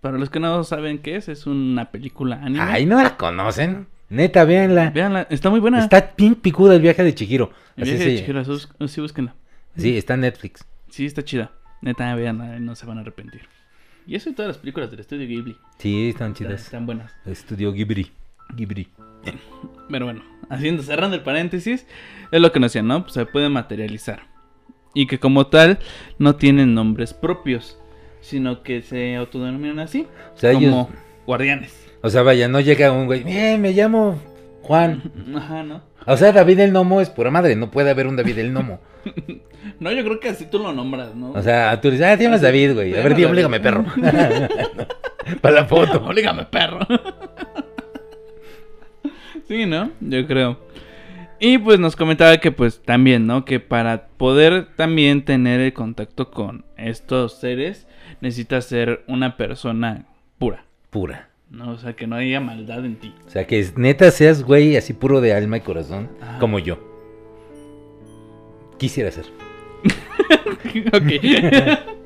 Para los que no saben qué es, es una película anime. Ay, no la conocen. Neta, véanla. Véanla, está muy buena. Está bien picuda el viaje de Chihiro. El Así viaje se- de Chihiro, sí, búsquenla. Sí, está en Netflix. Sí, está chida. Neta, véanla, no se van a arrepentir. Y eso y todas las películas del estudio Ghibli. Sí, están Están, chidas. están buenas. Estudio Ghibli. Ghibli. Pero bueno, haciendo, cerrando el paréntesis, es lo que nos decían, ¿no? Pues se puede materializar. Y que como tal, no tienen nombres propios, sino que se autodenominan así, O sea, como ellos. guardianes. O sea, vaya, no llega un güey. Bien, me llamo Juan. Ajá, ¿no? O sea, David el Nomo es pura madre. No puede haber un David el Nomo. No, yo creo que así tú lo nombras, ¿no? O sea, tú dices, ah, te llamas David, güey. A ver, di, oblígame, perro. Para la foto. Oblígame, perro. sí, ¿no? Yo creo. Y pues nos comentaba que pues también, ¿no? Que para poder también tener el contacto con estos seres, necesitas ser una persona pura, Pura. ¿no? O sea, que no haya maldad en ti. O sea, que neta seas, güey, así puro de alma y corazón. Ajá. Como yo. Quisiera ser. ok.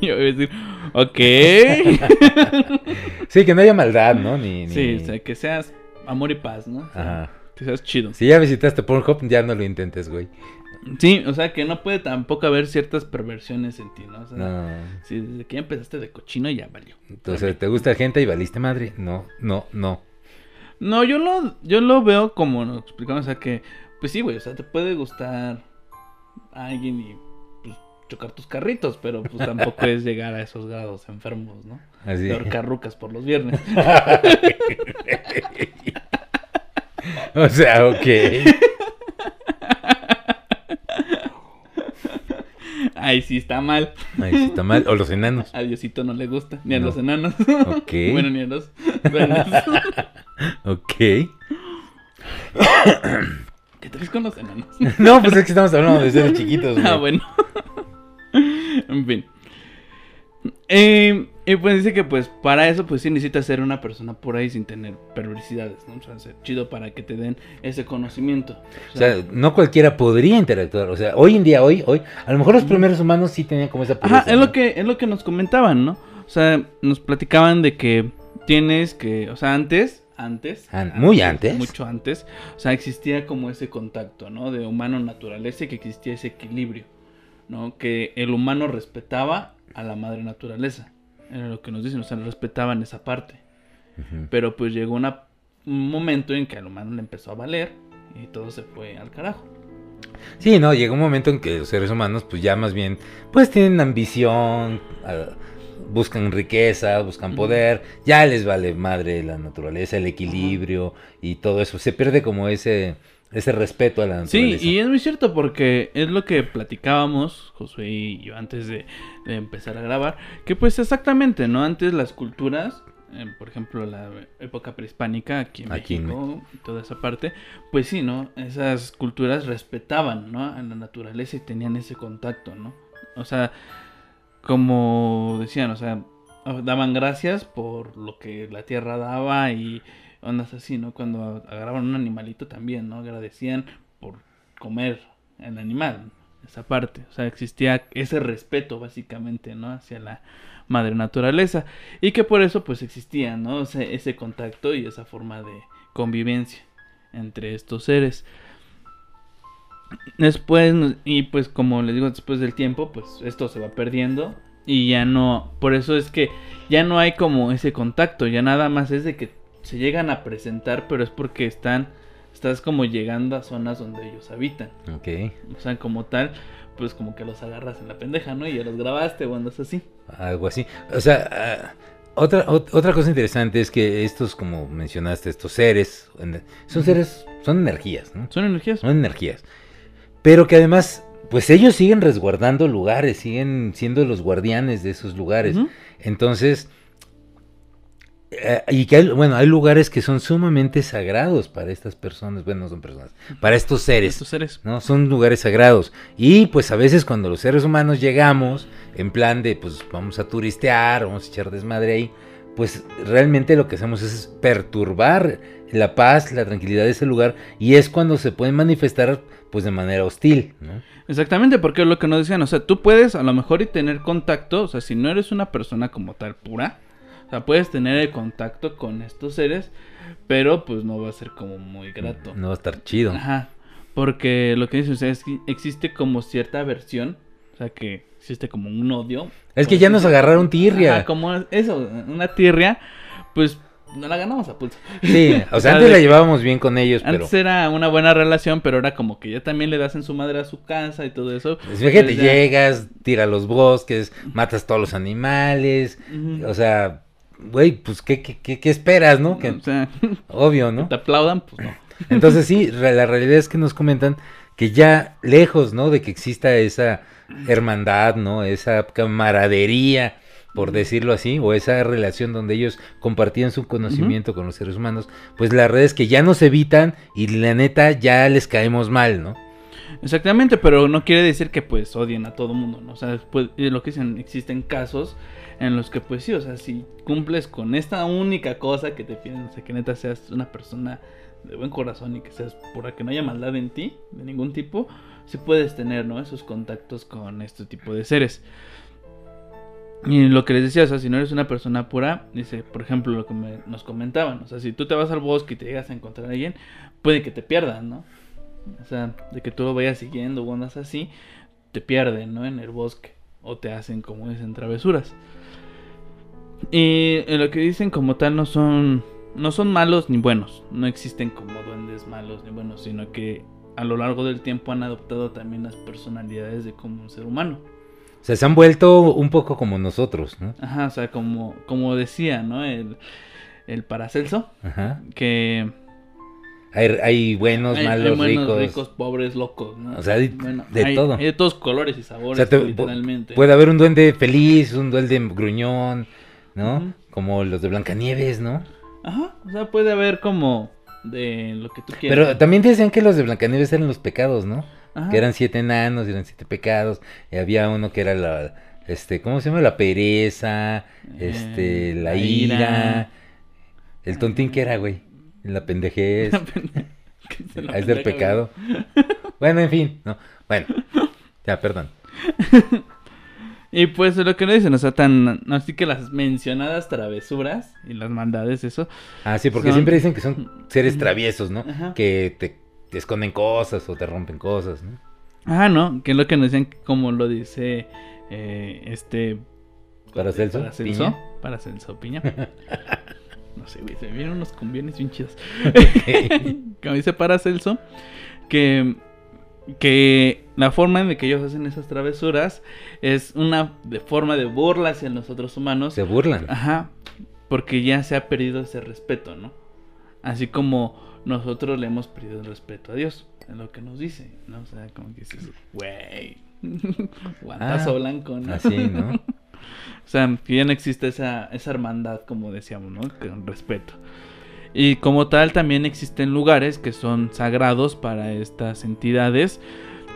Yo voy a decir, ok. Sí, que no haya maldad, ¿no? Ni, ni- sí, o sea, que seas amor y paz, ¿no? O sea, Ajá. Que seas chido. Si ya visitaste Pornhub, ya no lo intentes, güey. Sí, o sea, que no puede tampoco haber ciertas perversiones en ti, ¿no? O sea, No. si desde que ya empezaste de cochino ya valió. Entonces, ¿te gusta gente y valiste madre? No, no, no. No, yo lo, yo lo veo como nos explicamos, o sea que, pues sí, güey, o sea, te puede gustar a alguien y pues, chocar tus carritos, pero pues tampoco es llegar a esos grados enfermos, ¿no? Así. De carrucas por los viernes. o sea, ok. Ay, sí está mal. Ay, sí está mal. O los enanos. A Diosito no le gusta, ni a No. los enanos. Ok. bueno, ni a los. Ok. ¿Qué traes con los enanos? No, pues es que estamos hablando de seres chiquitos, güey. Ah, bueno. en fin. Eh, y pues dice que pues para eso pues sí necesitas ser una persona por ahí sin tener perversidades, ¿no? O sea, ser chido para que te den ese conocimiento. O sea, no cualquiera podría interactuar. O sea, hoy en día, hoy, hoy, a lo mejor los primeros humanos sí tenían como esa Ajá, pureza, es ¿no? lo que es lo que nos comentaban, ¿no? O sea, nos platicaban de que tienes que, o sea, antes, antes, An- muy antes. mucho antes, o sea, existía como ese contacto, ¿no? De humano naturaleza y que existía ese equilibrio, ¿no? Que el humano respetaba a la madre naturaleza. Era lo que nos dicen, o sea, respetaban esa parte. Pero pues llegó una- un momento en que al humano le empezó a valer y todo se fue al carajo. Sí, no, llega un momento en que los seres humanos, pues ya más bien, pues tienen ambición, ah, buscan riqueza, buscan poder, ya les vale madre la naturaleza, el equilibrio y todo eso. Se pierde como ese, ese respeto a la Sí, naturaleza. y es muy cierto porque es lo que platicábamos, Josué y yo, antes de, de empezar a grabar, que pues exactamente, ¿no? Antes las culturas, eh, por ejemplo, la época prehispánica aquí en Aquí en México, y toda esa parte, pues sí, ¿no? Esas culturas respetaban, ¿no? A la naturaleza y tenían ese contacto, ¿no? O sea, como decían, o sea, daban gracias por lo que la tierra daba y ondas así, ¿no? Cuando agarraban un animalito también, ¿no? Agradecían por comer el animal, esa parte. O sea, existía ese respeto básicamente, ¿no? Hacia la madre naturaleza. Y que por eso pues existía, ¿no? Ese, ese contacto y esa forma de convivencia entre estos seres. Después, y pues como les digo, después del tiempo, pues esto se va perdiendo y ya no, por eso es que ya no hay como ese contacto, ya nada más es de que se llegan a presentar, pero es porque están, estás como llegando a zonas donde ellos habitan. Ok, O sea, como tal, pues como que los agarras en la pendeja, ¿no? Y ya los grabaste o andas así. algo así. O sea, ah, otra, ot- otra cosa interesante es que estos, como mencionaste, estos seres, son seres, son energías, ¿no? Son energías. Son energías. Pero que además pues ellos siguen resguardando lugares, siguen siendo los guardianes de esos lugares. Entonces, eh, y que hay, bueno, hay lugares que son sumamente sagrados para estas personas, bueno, no son personas, para estos seres. Estos seres. ¿no? Son lugares sagrados. Y pues a veces cuando los seres humanos llegamos en plan de pues vamos a turistear, vamos a echar desmadre ahí, pues realmente lo que hacemos es perturbar la paz, la tranquilidad de ese lugar y es cuando se pueden manifestar pues de manera hostil, ¿no? Exactamente, porque es lo que nos decían, o sea, tú puedes a lo mejor y tener contacto, o sea, si no eres una persona como tal pura, sea, puedes tener el contacto con estos seres, pero pues no va a ser como muy grato. No va a estar chido. Ajá, porque lo que dicen, o sea, es que existe como cierta aversión, o sea, que existe como un odio. Es que ya nos agarraron tirria. Ajá, como eso, una tirria, pues no la ganamos a pulso. Sí, o sea, antes la llevábamos bien con ellos, pero Antes era una buena relación, pero ahora como que ya también le das en su madre a su casa y todo eso. pues, fíjate, pues ya- llegas, tira los bosques, matas todos los animales, o sea, güey, pues ¿qué, qué, qué, qué esperas, no? Que, O sea, obvio, ¿no? te aplaudan, pues no. Entonces sí, la realidad es que nos comentan que ya lejos, ¿no? De que exista esa hermandad, ¿no? Esa camaradería, por decirlo así, o esa relación donde ellos compartían su conocimiento con los seres humanos, pues la realidad es que ya nos evitan y la neta ya les caemos mal, ¿no? Exactamente, pero no quiere decir que pues odien a todo mundo, ¿no? O sea, pues, lo que dicen, existen casos en los que pues sí, o sea, si cumples con esta única cosa que te piden, o sea, que neta seas una persona de buen corazón y que seas pura, que no haya maldad en ti, de ningún tipo, sí puedes tener, ¿no? Esos contactos con este tipo de seres. Y lo que les decía, o sea, si no eres una persona pura, dice, por ejemplo, lo que me- nos comentaban, o sea, si tú te vas al bosque y te llegas a encontrar a alguien, puede que te pierdan, ¿no? O sea, de que tú lo vayas siguiendo o andas así, te pierden, ¿no? En el bosque. O te hacen, como dicen, travesuras. Y en lo que dicen como tal no son, no son malos ni buenos. No existen como duendes malos ni buenos, sino que a lo largo del tiempo han adoptado también las personalidades de como un ser humano. O sea, se han vuelto un poco como nosotros, ¿no? Ajá, o sea, como, como decía, ¿no? El, el Paracelso, Ajá. que Hay, hay buenos, hay, hay malos, buenos, ricos. ricos, pobres, locos, ¿no? O sea, hay de hay- todo. Hay de todos colores y O sabores, sea, te- literalmente. puede haber un duende feliz, un duende gruñón, ¿no? Como los de Blancanieves, ¿no? Ajá, o sea, puede haber como de lo que tú quieras. Pero también decían que los de Blancanieves eran los pecados, ¿no? Ajá. Que eran siete enanos, eran siete pecados. Y había uno que era la, este, ¿cómo se llama? La pereza, este, Eh, la la ira. ira. El tontín que era, güey. La pendejez. La es del pecado. bueno, en fin, no. Bueno, ya, perdón. Y pues lo que nos dicen, o sea, tan así que las mencionadas travesuras y las maldades, eso. Ah, sí, porque Son- siempre dicen que son seres traviesos, ¿no? Ajá. Que te, te esconden cosas o te rompen cosas, ¿no? Ah, no, que es lo que nos decían, como lo dice eh, este. Paracelso, Paracelso. Piña. Paracelso Piña. No sé, güey, se me vienen unos convienes bien chidos. Como dice Paracelso, que, que la forma en la que ellos hacen esas travesuras es una de forma de burla hacia nosotros humanos. Se burlan. Ajá, porque ya se ha perdido ese respeto, ¿no? Así como nosotros le hemos perdido el respeto a Dios, en lo que nos dice, ¿no? O sea, como que dices, güey, guantazo Ah, blanco, ¿no? Así, ¿no? O sea, que ya no existe esa, esa hermandad, como decíamos, ¿no? Con respeto. Y como tal, también existen lugares que son sagrados para estas entidades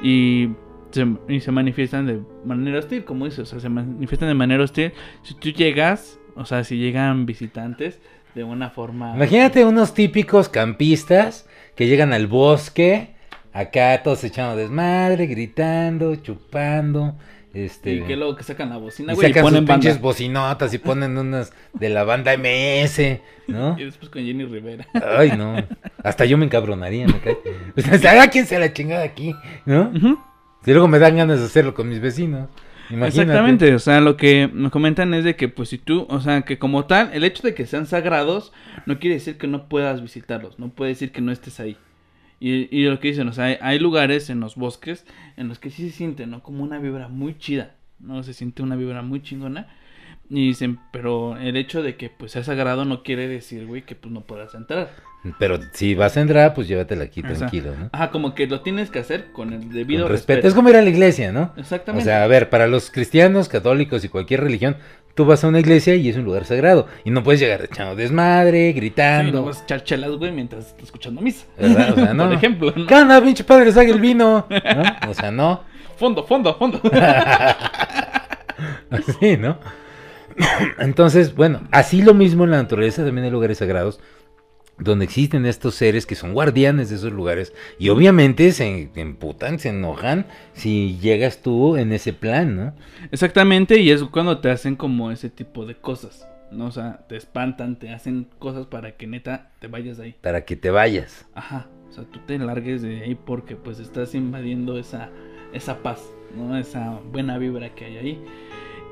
y se, y se manifiestan de manera hostil, como dices, o sea, se manifiestan de manera hostil. Si tú llegas, o sea, si llegan visitantes de una forma... Imagínate unos típicos campistas que llegan al bosque, acá todos echando desmadre, gritando, chupando, este... Y que luego que sacan la bocina, güey, y sacan sus ponen pinches bocinotas y ponen unas de la banda MS, ¿no? Y después con Jenny Rivera. Ay, no. Hasta yo me encabronaría, me cae. O sea, ¿a quién se la chingada aquí? ¿No? Y luego me dan ganas de hacerlo con mis vecinos. Imagínate. Exactamente, o sea, lo que me comentan es de que pues si tú, o sea, que como tal, el hecho de que sean sagrados no quiere decir que no puedas visitarlos, no puede decir que no estés ahí. Y, y lo que dicen, o sea, hay, hay lugares en los bosques en los que sí se siente, ¿no? Como una vibra muy chida, ¿no? Se siente una vibra muy chingona, Y dicen, pero el hecho de que pues sea sagrado no quiere decir, güey, que pues no puedas entrar. Pero si vas a entrar, pues llévatela aquí O sea, tranquilo, ¿no? Ajá, como que lo tienes que hacer con el debido Con respeto. respeto. Es como ir a la iglesia, ¿no? O Exactamente. sea, a ver, para los cristianos, católicos y cualquier religión, tú vas a una iglesia y es un lugar sagrado. Y no puedes llegar echando desmadre, Sí, no gritando. vas a echar chelas, güey, mientras estás escuchando misa. ¿Verdad? O sea, no. Por ejemplo, ¿no? ¿Qué onda, pinche padre? Saca el vino. ¿No? O sea, no. Fondo, fondo, fondo. Así, ¿no? Entonces, bueno, así lo mismo en la naturaleza también hay lugares sagrados donde existen estos seres que son guardianes de esos lugares y obviamente se emputan, se enojan si llegas tú en ese plan, ¿no? Exactamente, y es cuando te hacen como ese tipo de cosas. ¿no? O sea, te espantan, te hacen cosas para que neta te vayas de ahí. Para que te vayas. Ajá. O sea, tú te largues de ahí porque pues estás invadiendo esa, esa paz, ¿no? Esa buena vibra que hay ahí.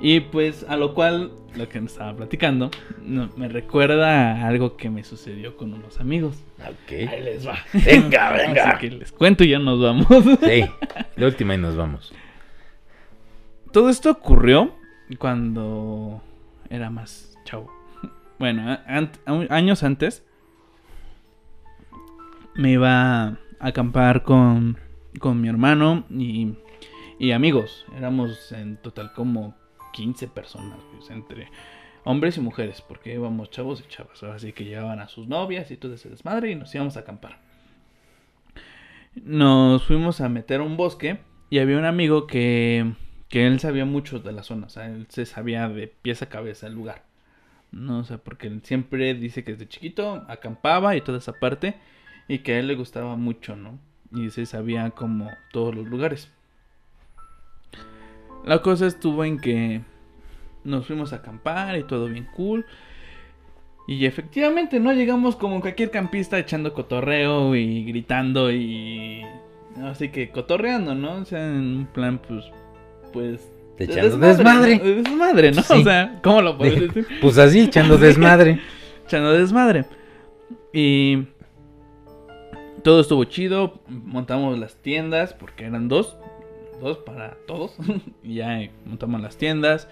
Y pues a lo cual, lo que me estaba platicando, no, me recuerda a algo que me sucedió con unos amigos. Ahí Ok. les va. Venga, venga. Así que les cuento y ya nos vamos. Sí, la última y nos vamos. Todo esto ocurrió cuando era más chavo. Bueno, años antes me iba a acampar con, con mi hermano y, y amigos. Éramos en total como 15 personas, entre hombres y mujeres, porque íbamos chavos y chavas. Así que llevaban a sus novias y todo ese desmadre y nos íbamos a acampar. Nos fuimos a meter a un bosque y había un amigo que, que él sabía mucho de la zona, o sea, él se sabía de pies a cabeza el lugar. No, o sea, porque él siempre dice que desde chiquito acampaba y toda esa parte y que a él le gustaba mucho, ¿no? Y se sabía como todos los lugares. La cosa estuvo en que nos fuimos a acampar y todo bien cool. Y efectivamente, ¿no? Llegamos como cualquier campista echando cotorreo y gritando y... Así que cotorreando, ¿no? O sea, en un plan, pues... Pues... Echando desmadre. desmadre, ¿no? Sí. O sea, ¿cómo lo puedes De- decir? Pues así, echando desmadre. echando desmadre. Y todo estuvo chido. Montamos las tiendas porque eran dos. Dos para todos. y ya montamos las tiendas.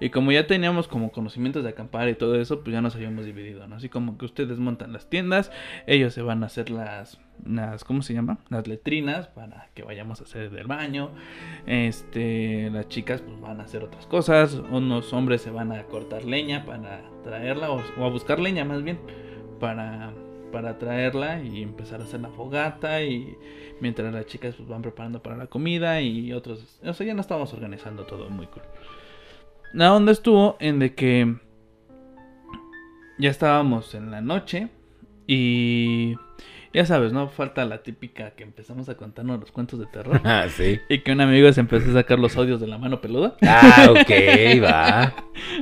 Y como ya teníamos como conocimientos de acampar y todo eso, pues ya nos habíamos dividido, ¿no? Así como que ustedes montan las tiendas, ellos se van a hacer las, las ¿cómo se llama? Las letrinas para que vayamos a hacer del baño. Este, las chicas pues van a hacer otras cosas, unos hombres se van a cortar leña para traerla o, o a buscar leña más bien para para traerla y empezar a hacer la fogata y mientras las chicas pues van preparando para la comida y otros, o sea, ya no estábamos organizando todo muy cool. La onda estuvo en de que ya estábamos en la noche y ya sabes, ¿no? Falta la típica que empezamos a contarnos los cuentos de terror. Ah, sí. Y que un amigo se empezó a sacar los odios de la mano peluda. Ah, ok, va.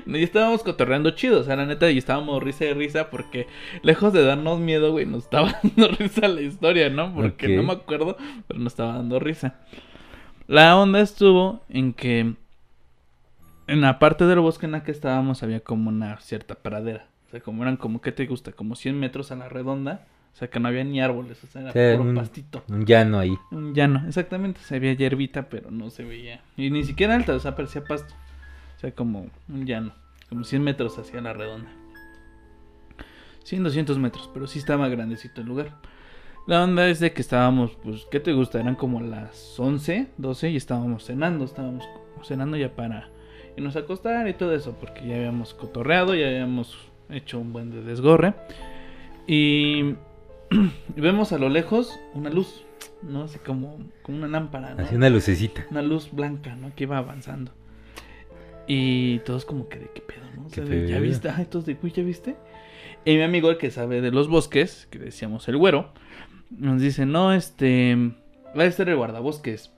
Y estábamos cotorreando chido, o sea, la neta, y estábamos risa y risa porque lejos de darnos miedo, güey, nos estaba dando risa la historia, ¿no? Porque no me acuerdo, pero nos estaba dando risa. La onda estuvo en que en la parte del bosque en la que estábamos había como una cierta pradera. O sea, como eran como, ¿qué te gusta? Como 100 metros a la redonda. O sea, que no había ni árboles, o sea, era puro un- pastito. Un llano ahí. Un llano, exactamente. Se veía hierbita, pero no se veía. Y ni siquiera alta, o sea, parecía pasto. O sea, como un llano. Como 100 metros hacia la redonda. 100, 200 metros, pero sí estaba grandecito el lugar. La onda es de que estábamos, pues, ¿qué te gusta? Eran como las 11, 12 y estábamos cenando. Estábamos cenando ya para irnos a acostar y todo eso, porque ya habíamos cotorreado, ya habíamos hecho un buen de desgorre. Y vemos a lo lejos una luz, ¿no? Así como, como una lámpara, ¿no? Así una lucecita. Una luz blanca, ¿no? Que iba avanzando. Y todos como que de qué pedo, ¿no? O sea, ¿Qué de, ¿Ya viste? Todos de, "Uy, ¿ya viste? Y mi amigo, el que sabe de los bosques, que decíamos el güero, nos dice, no, este, va a ser el guardabosques.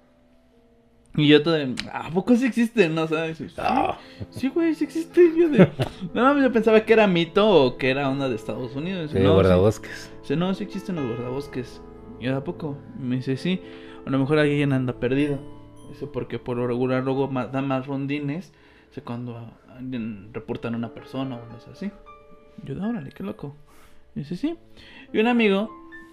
Y yo todo de, ¿a poco sí existe? No, ¿sabes? Sí, Ah. sí, güey, sí existe. Yo de, no, yo pensaba que era mito o que era onda de Estados Unidos. Sí, no, sí. guardabosques. Dice, no, sí existen los guardabosques. Y yo, ¿a poco? Me dice, sí. A lo mejor alguien anda perdido. Dice, porque por lo regular luego da más rondines. Cuando reportan a una persona o no es así. Yo, órale, qué loco. Y dice, sí. Y un amigo,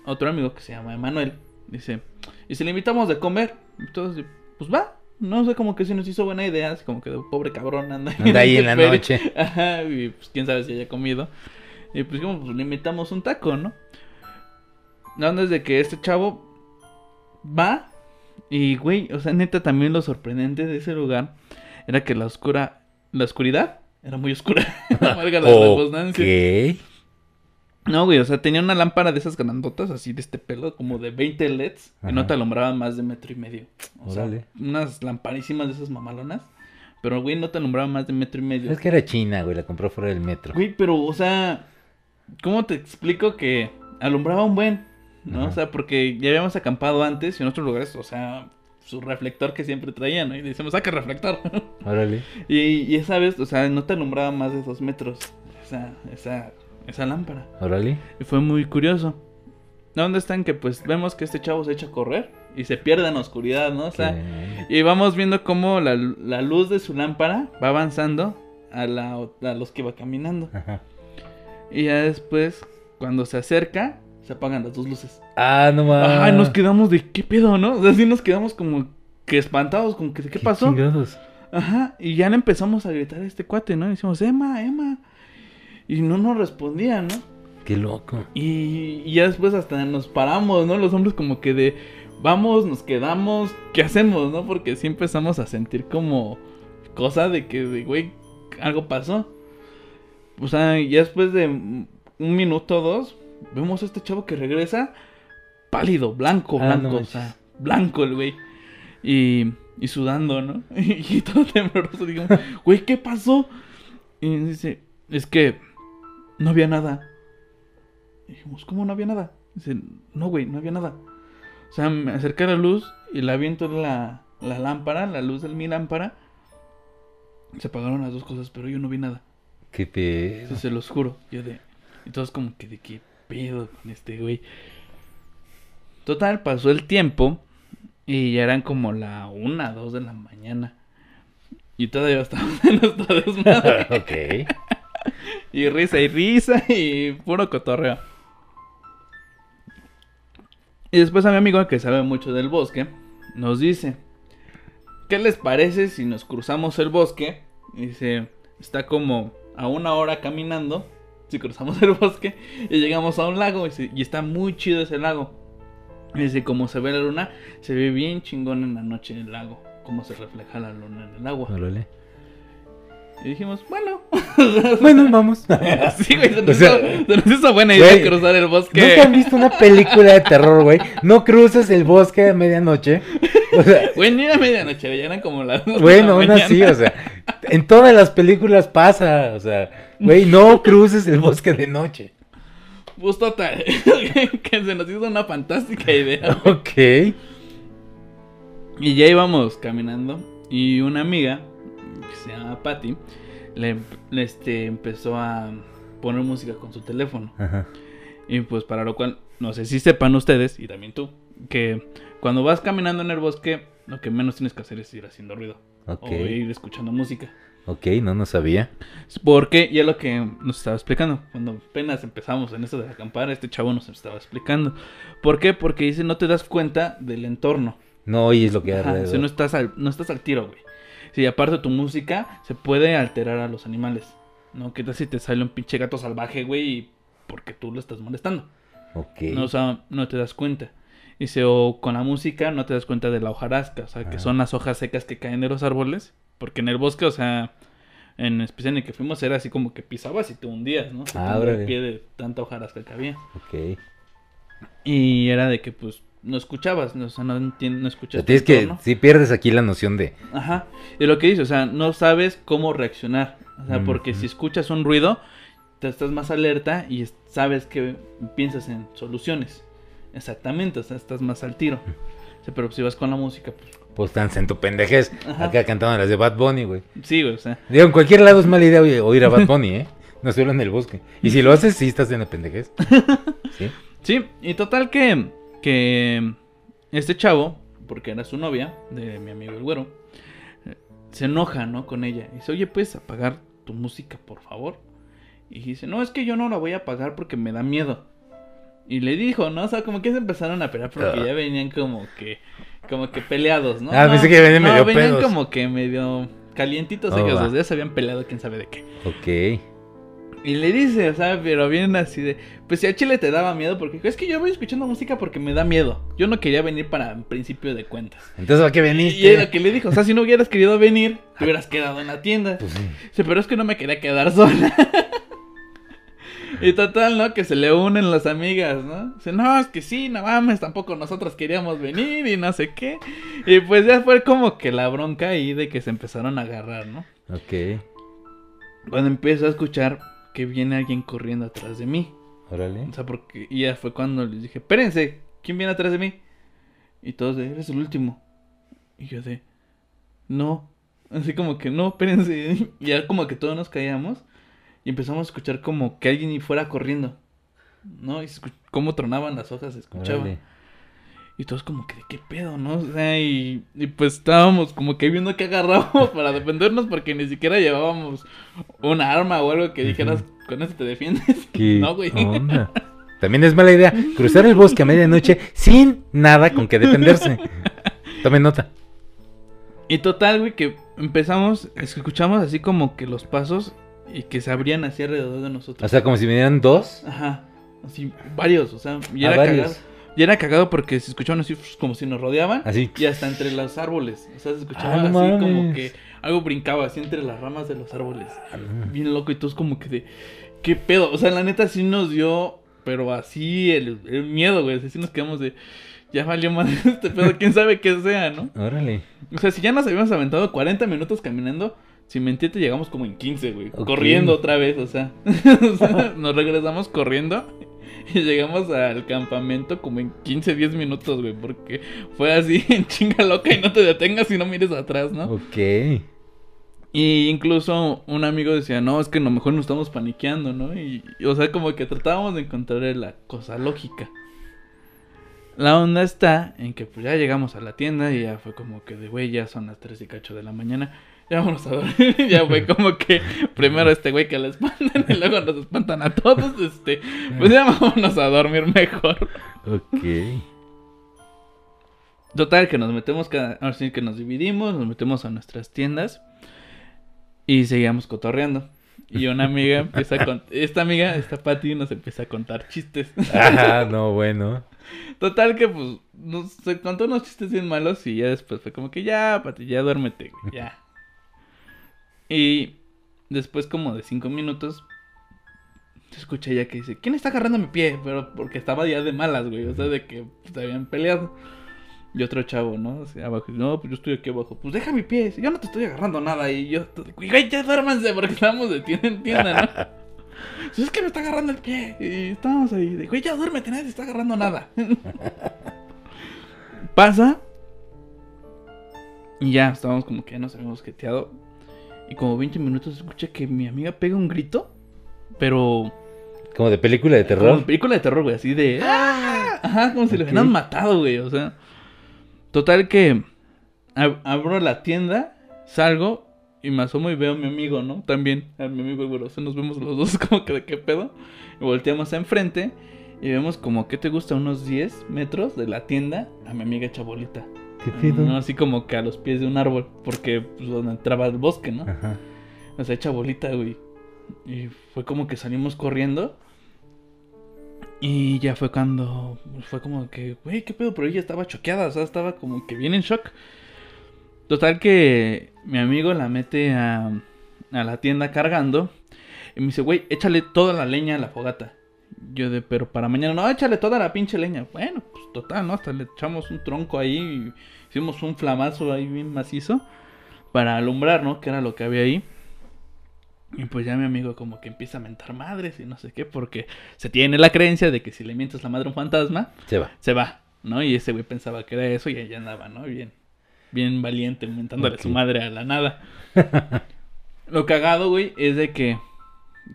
otro amigo que se llama Emanuel, dice, ¿y si le invitamos de comer? Y todos, de, pues va, No sé, como que se nos hizo buena idea, así como que pobre cabrón anda, Anda ahí en la noche. Ajá, y pues quién sabe si haya comido. Y pues como pues, le invitamos un taco, ¿no? La onda es de que este chavo va y, güey, o sea, neta, también lo sorprendente de ese lugar era que la oscura, la oscuridad era muy oscura. Valga la redundancia. No, güey, o sea, tenía una lámpara de esas grandotas, así de este pelo, como de 20 LEDs, que no Ajá. te alumbraban más de metro y medio. O sea, unas lamparísimas de esas mamalonas, pero, güey, no te alumbraban más de metro y medio. Es que era China, güey, la compró fuera del metro. Güey, pero, o sea, ¿cómo te explico que alumbraba un buen? ¿No? Ajá. O sea, porque ya habíamos acampado antes y en otros lugares, o sea, su reflector que siempre traía, ¿no? Y le decimos, saca reflector. Órale. y, y esa vez, o sea, no te alumbraba más de dos metros esa, esa, esa lámpara. Órale. Y fue muy curioso. ¿Dónde están que pues vemos que este chavo se echa a correr y se pierde en la oscuridad, ¿no? O sea, y vamos viendo cómo la, la luz de su lámpara va avanzando a, la, a los que va caminando. Ajá. Y ya después, cuando se acerca, se apagan las dos luces. Ah, no mames. Ay, nos quedamos de qué pedo, ¿no? O sea, sí nos quedamos como que espantados, como que de qué pasó. chingados? Ajá, y ya le empezamos a gritar a este cuate, ¿no? Y decimos, Emma, Emma. Y no nos respondía, ¿no? Qué loco. Y, y ya después hasta nos paramos, ¿no? Los hombres como que de, vamos, nos quedamos, ¿qué hacemos, no? Porque sí empezamos a sentir como cosa de que, de, güey, algo pasó. O sea, ya después de un minuto o dos, vemos a este chavo que regresa pálido, blanco, Ah, no blanco, o manches. sea, blanco el güey. Y, y sudando, ¿no? Y, todo tembloroso, digamos, güey, ¿qué pasó? Y dice, es que no había nada. Y dijimos, ¿cómo no había nada? Dice, no, güey, no había nada. O sea, me acerqué a la luz y la viento la, la lámpara, la luz de mi lámpara. Se apagaron las dos cosas, pero yo no vi nada. Qué pedo. Sí, se los juro. Yo de. Y todos como que de qué pedo con este güey. Total, pasó el tiempo. Y ya eran como la una, dos de la mañana. Y todavía estábamos en nuestra desmadre. ok. Y risa y risa y puro cotorreo. Y después a mi amigo que sabe mucho del bosque, nos dice, ¿qué les parece si nos cruzamos el bosque? Dice, está como a una hora caminando, si cruzamos el bosque, y llegamos a un lago, y, dice, y está muy chido ese lago. Dice, como se ve la luna, se ve bien chingón en la noche el lago, como se refleja la luna en el agua. Órale. Y dijimos, bueno, Bueno, vamos. Sí, güey, se nos, O sea, hizo, se nos hizo buena idea güey, cruzar el bosque. ¿Nunca han visto una película de terror, güey? No cruces el bosque a medianoche. O sea, Güey, ni era medianoche, ya eran como las. dos bueno, aún así, o sea, en todas las películas pasa, o sea, güey, no cruces el bosque de noche. Pues total, que se nos hizo una fantástica idea. Ok. Y ya íbamos caminando y una amiga, llama Patty, le, le, este, empezó a poner música con su teléfono. Ajá. Y pues para lo cual, no sé si sepan ustedes, y también tú, que cuando vas caminando en el bosque, lo que menos tienes que hacer es ir haciendo ruido. O ir escuchando música. Ok, no, no sabía. Porque ya lo que nos estaba explicando, cuando apenas empezamos en esto de acampar, este chavo nos estaba explicando. ¿Por qué? Porque dice, no te das cuenta del entorno. No oyes lo que hay Ajá, alrededor. si no estás al, no estás al tiro, güey. Si aparte tu música se puede alterar a los animales. ¿No? ¿Qué tal si te sale un pinche gato salvaje, güey? y- Porque tú lo estás molestando. Ok. No, o sea, no te das cuenta. Dice, o con la música no te das cuenta de la hojarasca, o sea, que Ajá. son las hojas secas que caen de los árboles. Porque en el bosque, o sea, en especial en el que fuimos, era así como que pisabas y te hundías, ¿no? Ah, el pie de tanta hojarasca que había. Ok. Y era de que, pues, no escuchabas, no, o sea, no, no O escuchas. sea, tienes que, si pierdes aquí la noción de, Ajá. Y lo que dice, o sea, no sabes cómo reaccionar. O sea, porque si escuchas un ruido, te estás más alerta y es- sabes que piensas en soluciones. Exactamente, o sea, estás más al tiro. O sea, pero si vas con la música, pues pues estás en tu pendejez. Ajá. Acá cantando las de Bad Bunny, güey. sí, güey, o sea. Digo, en cualquier lado es mala idea oír a Bad Bunny, ¿eh? No solo en el bosque. Y si lo haces, sí estás en la pendejez. ¿Sí? Sí, y total que, que este chavo, porque era su novia, de mi amigo el güero, se enoja, ¿no? Con ella. Y dice, oye, ¿puedes apagar tu música, por favor? Y dice, no, es que yo no la voy a apagar porque me da miedo. Y le dijo, ¿no? O sea, como que se empezaron a pelear porque Ah. ya venían como que como que peleados, ¿no? Ah, no, pensé que venían no, medio venían pedos. como que medio calientitos Oh, ellos dos, ya se habían peleado quién sabe de qué. Ok. Y le dice, o sea, pero bien así de, pues si a Chile te daba miedo, porque es que yo voy escuchando música porque me da miedo. Yo no quería venir para principio de cuentas. Entonces, ¿a qué Y veniste? era lo que le dijo, o sea, si no hubieras querido venir, te hubieras quedado en la tienda. Pues sí. Dice, pero es que no me quería quedar sola. y total, ¿no? Que se le unen las amigas, ¿no? Dice, no, es que sí, no mames, tampoco nosotros queríamos venir y no sé qué. Y pues ya fue como que la bronca ahí de que se empezaron a agarrar, ¿no? Ok. Cuando empiezo a escuchar que viene alguien corriendo atrás de mí. Órale. O sea, porque y ya fue cuando les dije, espérense, ¿quién viene atrás de mí? Y todos de, eres el último. Y yo de, no. Así como que, no, espérense. Y ya como que todos nos caíamos. Y empezamos a escuchar como que alguien fuera corriendo. ¿No? Y cómo tronaban las hojas, se escuchaba. Órale. Y todos como que, ¿de qué pedo, no? O sea, y, y pues estábamos como que viendo qué agarrábamos para defendernos porque ni siquiera llevábamos un arma o algo que dijeras, con eso te defiendes. ¿Qué No, güey. onda? También es mala idea cruzar el bosque a medianoche sin nada con que defenderse. Tomen nota. Y total, güey, que empezamos, escuchamos así como que los pasos y que se abrían así alrededor de nosotros. O sea, como si vinieran dos. Ajá, así varios, o sea, y Ah, era varios. cagado. Y era cagado porque se escuchaban así como si nos rodeaban Así. y hasta entre los árboles. O sea, se escuchaba Ah, así como que algo brincaba así entre las ramas de los árboles. Ah. Bien loco y todos como que de, ¿qué pedo? O sea, la neta sí nos dio, pero así el, el miedo, güey. Así nos quedamos de, ya valió más este pedo, quién sabe qué sea, ¿no? Órale. O sea, si ya nos habíamos aventado 40 minutos caminando, sin mentirte llegamos como en 15, güey. Corriendo otra vez, o sea. O sea, nos regresamos corriendo y llegamos al campamento como en 15, 10 minutos, güey. Porque fue así en chinga loca y no te detengas y no mires atrás, ¿no? Ok. Y incluso un amigo decía, no, es que a lo mejor nos estamos paniqueando, ¿no? Y, y, o sea, como que tratábamos de encontrar la cosa lógica. La onda está en que pues ya llegamos a la tienda y ya fue como que de, güey, ya son las 3 y cacho de la mañana. Ya vámonos a dormir. ya fue como que primero este güey que le espantan y luego nos espantan a todos. Este, pues ya vámonos a dormir mejor. Ok. Total, que nos metemos cada. Ahora sí que nos dividimos, nos metemos a nuestras tiendas y seguíamos cotorreando. Y una amiga empieza a contar. Esta amiga, esta Patty, nos empieza a contar chistes. Ah, no, bueno. Total, que pues nos contó unos chistes bien malos y ya después fue como que ya, Patty, ya duérmete, güey, ya. Y después, como de cinco minutos, se escucha ella que dice: ¿Quién está agarrando mi pie? Pero porque estaba ya de malas, güey, o sea, de que pues, se habían peleado. Y otro chavo, ¿no? Así abajo. No, pues yo estoy aquí abajo. Pues deja mi pie. Yo no te estoy agarrando nada. Y yo, güey, ya duérmanse porque estábamos de tienda en tienda, ¿no? Pues es que me está agarrando el pie. Y estábamos ahí. De, güey, ya duérmete, nadie te está agarrando nada. Pasa. Y ya, estábamos como que ya nos habíamos jeteado. Y como 20 minutos escucha que mi amiga pega un grito. Pero. Como de película de Como terror. de película de terror, güey, así de. ¡Ah! Ajá, como si le Ok. hubieran matado, güey, o sea. Total que. ab- abro la tienda, salgo y me asomo y veo a mi amigo, ¿no? También, a mi amigo el sea, nos vemos los dos como que de qué pedo. Y volteamos a enfrente y vemos como, ¿qué te gusta? Unos 10 metros de la tienda a mi amiga Chabolita. ¿Qué pedo? No, así como que a los pies de un árbol, porque pues, donde entraba el bosque, ¿no? Ajá. O sea, hecha bolita, güey. Y fue como que salimos corriendo. Y ya fue cuando. Fue como que, güey, qué pedo, pero ella estaba choqueada, o sea, estaba como que bien en shock. Total que mi amigo la mete a, a la tienda cargando. Y me dice, güey, échale toda la leña a la fogata. Yo de, pero para mañana, no, échale toda la pinche leña. Bueno, pues total, ¿no? Hasta le echamos un tronco ahí. Y hicimos un flamazo ahí bien macizo. Para alumbrar, ¿no? Que era lo que había ahí. Y pues ya mi amigo como que empieza a mentar madres y no sé qué, porque se tiene la creencia de que si le mientas la madre a un fantasma, Se va. se va, ¿no? Y ese güey pensaba que era eso y ella andaba, ¿no? Bien, bien valiente, mentándole Ok. su madre a la nada. Lo cagado, güey, es de que,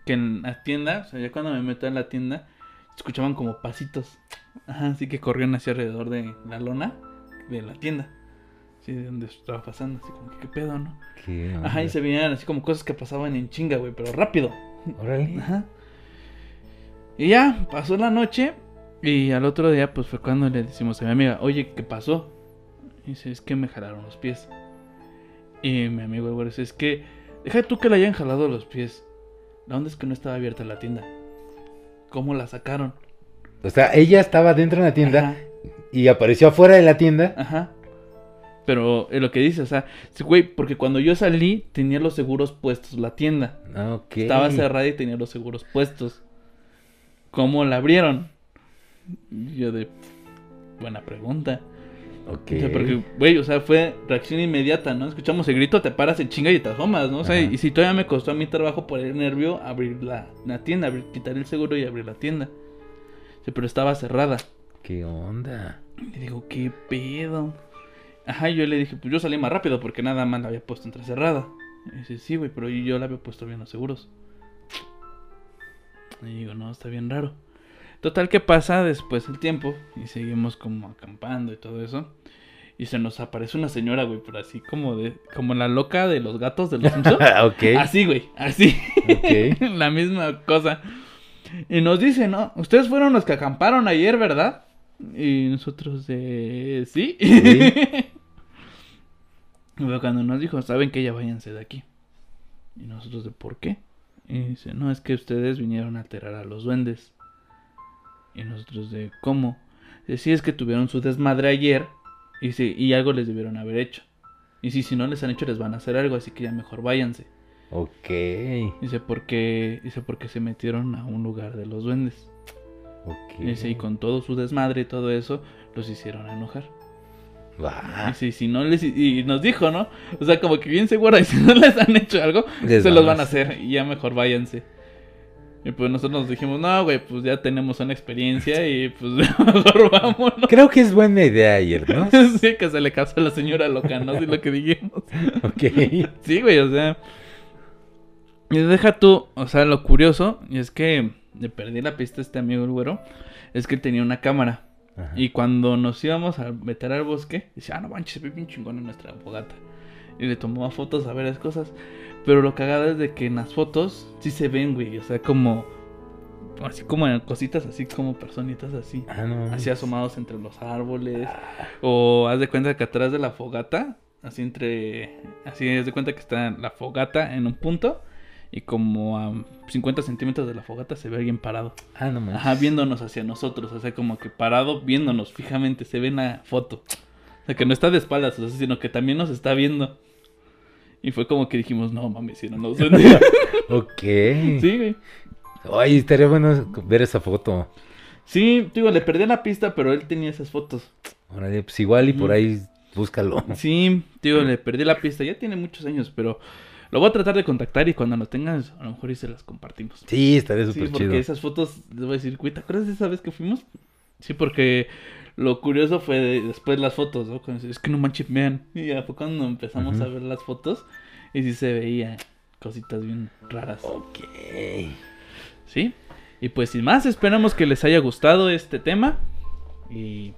que en la tienda, o sea, ya cuando me meto en la tienda, escuchaban como pasitos. Ajá, así que corrían hacia alrededor de la lona de la tienda. Sí, de donde estaba pasando, así como que qué pedo, ¿no? ¿Qué Ajá, y se veían así como cosas que pasaban en chinga, güey, pero rápido. Órale. Ajá. Y ya, pasó la noche. Y al otro día, pues fue cuando le decimos a mi amiga, oye, ¿qué pasó? Y dice, es que me jalaron los pies. Y mi amigo el güero dice, es que, deja tú que le hayan jalado los pies. La onda es que no estaba abierta la tienda. ¿Cómo la sacaron? O sea, ella estaba dentro de la tienda Ajá, y apareció afuera de la tienda. ajá. Pero es lo que dice, o sea, sí, güey, porque cuando yo salí tenía los seguros puestos la tienda. Ah, Ok. Estaba cerrada y tenía los seguros puestos. ¿Cómo la abrieron? Yo de... Buena pregunta. O sea, porque, güey, o sea, fue reacción inmediata, ¿no? Escuchamos el grito, te paras en chinga y te asomas, ¿no? O sea, Ajá. y si todavía me costó a mi trabajo por el nervio abrir la, la tienda, abrir, quitar el seguro y abrir la tienda. Sí, pero estaba cerrada. ¿Qué onda? Y digo, ¿qué pedo? Ajá, yo le dije, pues yo salí más rápido porque nada más la había puesto entrecerrada. Y dice, sí, güey, pero yo la había puesto bien los seguros. Y digo, no, está bien raro. Total que pasa después el tiempo y seguimos como acampando y todo eso. Y se nos aparece una señora, güey, pero así como de, como la loca de los gatos de los Simpsons. ok. Así, güey, así. Ok. la misma cosa. Y nos dice, ¿no? Ustedes fueron los que acamparon ayer, ¿verdad? Y nosotros de... ¿Sí? Sí. Y fue cuando nos dijo, saben que ya váyanse de aquí. Y nosotros de, ¿por qué? Y dice, no, es que ustedes vinieron a alterar a los duendes. Y nosotros de, ¿cómo? Sí, es que tuvieron su desmadre ayer y, sí, y algo les debieron haber hecho. Y si, si no les han hecho, les van a hacer algo, así que ya mejor váyanse. Ok. Dice, porque, dice, porque se metieron a un lugar de los duendes. Ok. Dice, y con todo su desmadre y todo eso, los hicieron enojar. Va. Dice, y si no les... Y nos dijo, ¿no? O sea, como que bien segura, y si no les han hecho algo, Les se los van a hacer y ya mejor váyanse. Y pues nosotros nos dijimos, no, güey, pues ya tenemos una experiencia y pues mejor vámonos. Creo que es buena idea ayer, ¿no? sí, que se le casó a la señora loca, ¿no? Sí, lo que dijimos. Ok. Sí, güey, o sea. Y deja tú, o sea, lo curioso, y es que le perdí la pista a este amigo el güero, es que él tenía una cámara. Ajá. Y cuando nos íbamos a meter al bosque, decía, ah, no manches, se ve bien chingón en nuestra fogata. Y le tomaba fotos a varias cosas. Pero lo cagado es de que en las fotos sí se ven, güey. O sea, como. Así como en cositas, así como personitas así. Ah, no. Así asomados entre los árboles. O haz de cuenta que atrás de la fogata, así entre. Así haz de cuenta que está la fogata en un punto. Y como a 50 centímetros de la fogata se ve alguien parado. Ah, no manches. Ajá, viéndonos hacia nosotros, o sea, como que parado viéndonos fijamente, se ve en la foto. O sea, que no está de espaldas, o sea, sino que también nos está viendo. Y fue como que dijimos, no mames, si no nos ven. Ok. sí, güey. Ay, estaría bueno ver esa foto. Sí, digo, le perdí la pista, pero él tenía esas fotos. Órale, pues igual y por ahí búscalo. Sí, digo, le perdí la pista, ya tiene muchos años, pero lo voy a tratar de contactar y cuando lo tengas, a lo mejor y se las compartimos. Sí, estaría Sí, súper porque chido. esas fotos, les voy a decir, güey, ¿te acuerdas de esa vez que fuimos? Sí, porque lo curioso fue de- después las fotos, ¿no? Es que no manches, vean. Y ya fue cuando empezamos a ver las fotos y sí se veía cositas bien raras. Ok. ¿Sí? Y pues sin más, esperamos que les haya gustado este tema y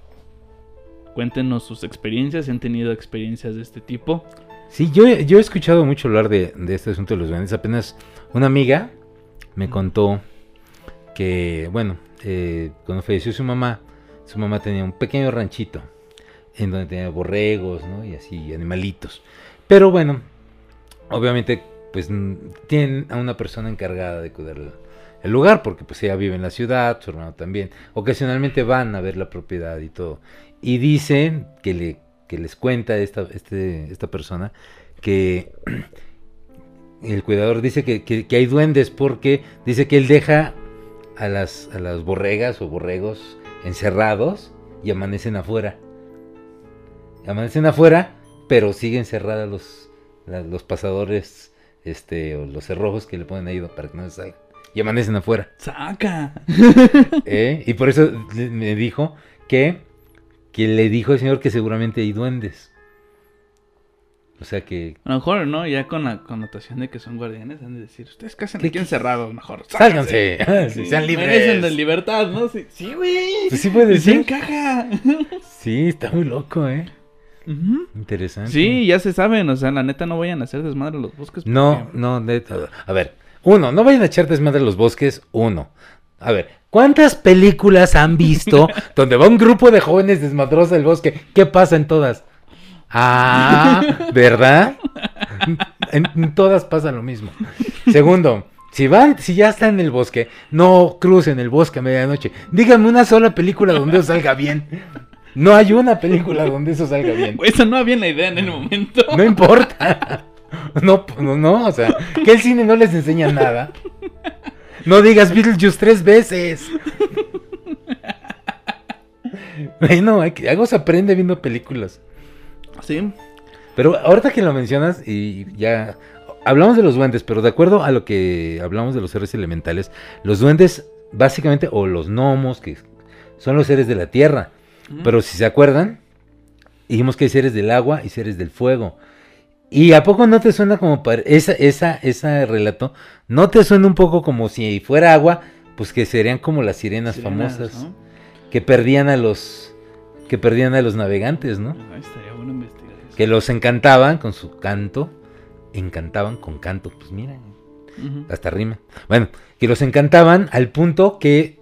cuéntenos sus experiencias, si han tenido experiencias de este tipo. Sí, yo, he- yo he escuchado mucho hablar de, de este asunto de los duendes. Apenas una amiga me contó que, bueno, eh, cuando falleció su mamá, su mamá tenía un pequeño ranchito en donde tenía borregos, ¿no? Y así, animalitos. Pero bueno, obviamente, pues tienen a una persona encargada de cuidar el, lugar, porque pues ella vive en la ciudad, su hermano también. Ocasionalmente van a ver la propiedad y todo. Y dicen que, le, que les cuenta esta, este, esta persona que el cuidador dice que- que hay duendes porque dice que él deja a las, a las borregas o borregos encerrados y amanecen afuera. Amanecen afuera, pero siguen cerradas los, la- los pasadores este, o los cerrojos que le ponen ahí para que no se salgan. Y amanecen afuera. ¡Saca! ¿eh? Y por eso me dijo que, que le dijo el señor que seguramente hay duendes. O sea que A lo mejor, ¿no? Ya con la connotación de que son guardianes, han de decir, ustedes que hacen ¿Qué- aquí encerrados, mejor. sálganse, Sí, sean merecen libres. de libertad, ¿no? Sí, sí, güey. Pues sí puede Sí ser. encaja. Sí, está muy loco, ¿eh? Interesante. Sí, ya se saben, o sea, la neta no vayan a hacer desmadre los bosques. No, porque- no, neta. A ver, uno, no vayan a echar desmadre los bosques, uno. A ver, ¿cuántas películas han visto donde va un grupo de jóvenes desmadrosos al bosque? ¿Qué pasa en todas? Ah, ¿verdad? En, todas pasa lo mismo. Segundo, si van, si ya están en el bosque, no crucen el bosque a medianoche. Díganme una sola película donde eso salga bien. No hay una película donde eso salga bien. Esa no había la idea en el momento. No importa. No, no, no, o sea, que el cine no les enseña nada. No digas Beetlejuice tres veces. Bueno, hay que- algo se aprende viendo películas. Sí. Pero ahorita que lo mencionas y ya hablamos de los duendes, pero de acuerdo a lo que hablamos de los seres elementales, los duendes básicamente o los gnomos que son los seres de la tierra. Pero si se acuerdan, dijimos que hay seres del agua y seres del fuego. ¿Y a poco no te suena como para esa, esa, ese relato? ¿No te suena un poco como si fuera agua? Pues que serían como las sirenas, Sirenas, famosas ¿no? que perdían a los que perdían a los navegantes, ¿no? Ah, estaría. Que los encantaban con su canto, encantaban con canto, pues mira, hasta rima. Bueno, que los encantaban al punto que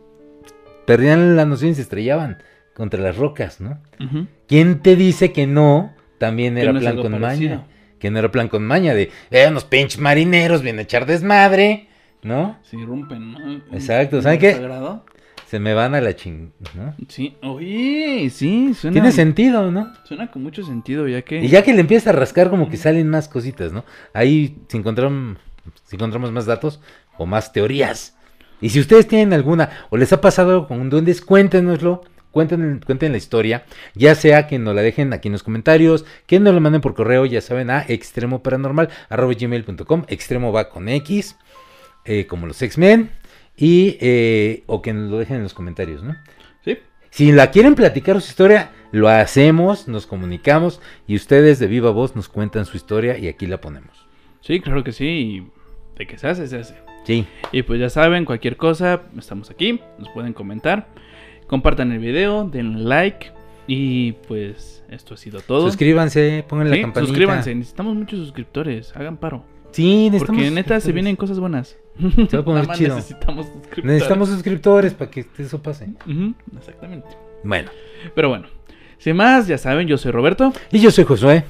perdían la noción y se estrellaban contra las rocas, ¿no? Ujú. ¿Quién te dice que no también era no plan con parecido. maña? Que no era plan con maña de, eh, unos pinches marineros vienen a echar desmadre, ¿no? Sí, rompen, ¿no? Exacto, ¿saben qué? sagrado. Se me van a la ching, ¿no? Sí, oye, sí, suena, Tiene sentido, ¿no? suena con mucho sentido, ya que... Y ya que le empieza a rascar, como que salen más cositas, ¿no? Ahí, si, encontram- si encontramos más datos o más teorías. Y si ustedes tienen alguna o les ha pasado algo con duendes, cuéntenoslo. Cuenten, cuenten la historia, ya sea que nos la dejen aquí en los comentarios, que nos lo manden por correo, ya saben, a extremoparanormal.gmail.com, extremo va con X, eh, como los X-Men, y, eh, o que nos lo dejen en los comentarios, ¿no? Sí, Si la quieren platicar su historia, lo hacemos, nos comunicamos y ustedes de viva voz nos cuentan su historia y aquí la ponemos. sí, claro que sí. y De que se hace, se hace. Sí, Y pues ya saben, cualquier cosa, estamos aquí, nos pueden comentar. Compartan el video, denle like. Y pues esto ha sido todo. suscríbanse, pongan la Sí, campanita. suscríbanse, necesitamos muchos suscriptores, hagan paro. Sí, necesitamos Porque neta se vienen cosas buenas. Se va a poner chido. necesitamos suscriptores. Necesitamos suscriptores para que eso pase. Exactamente. Bueno, Pero bueno, sin más, ya saben, yo soy Roberto. y yo soy Josué.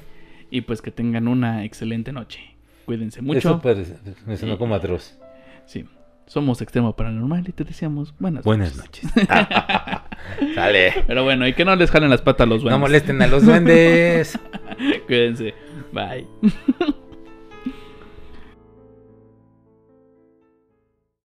Y pues que tengan una excelente noche. Cuídense Eso mucho. parece, me sonó como atroz. Sí, somos Extremo Paranormal y te deseamos buenas, Buenas noches. noches. Dale. Pero bueno, y que no les jalen las patas a los No buenos. molesten a los duendes. Cuídense. Bye.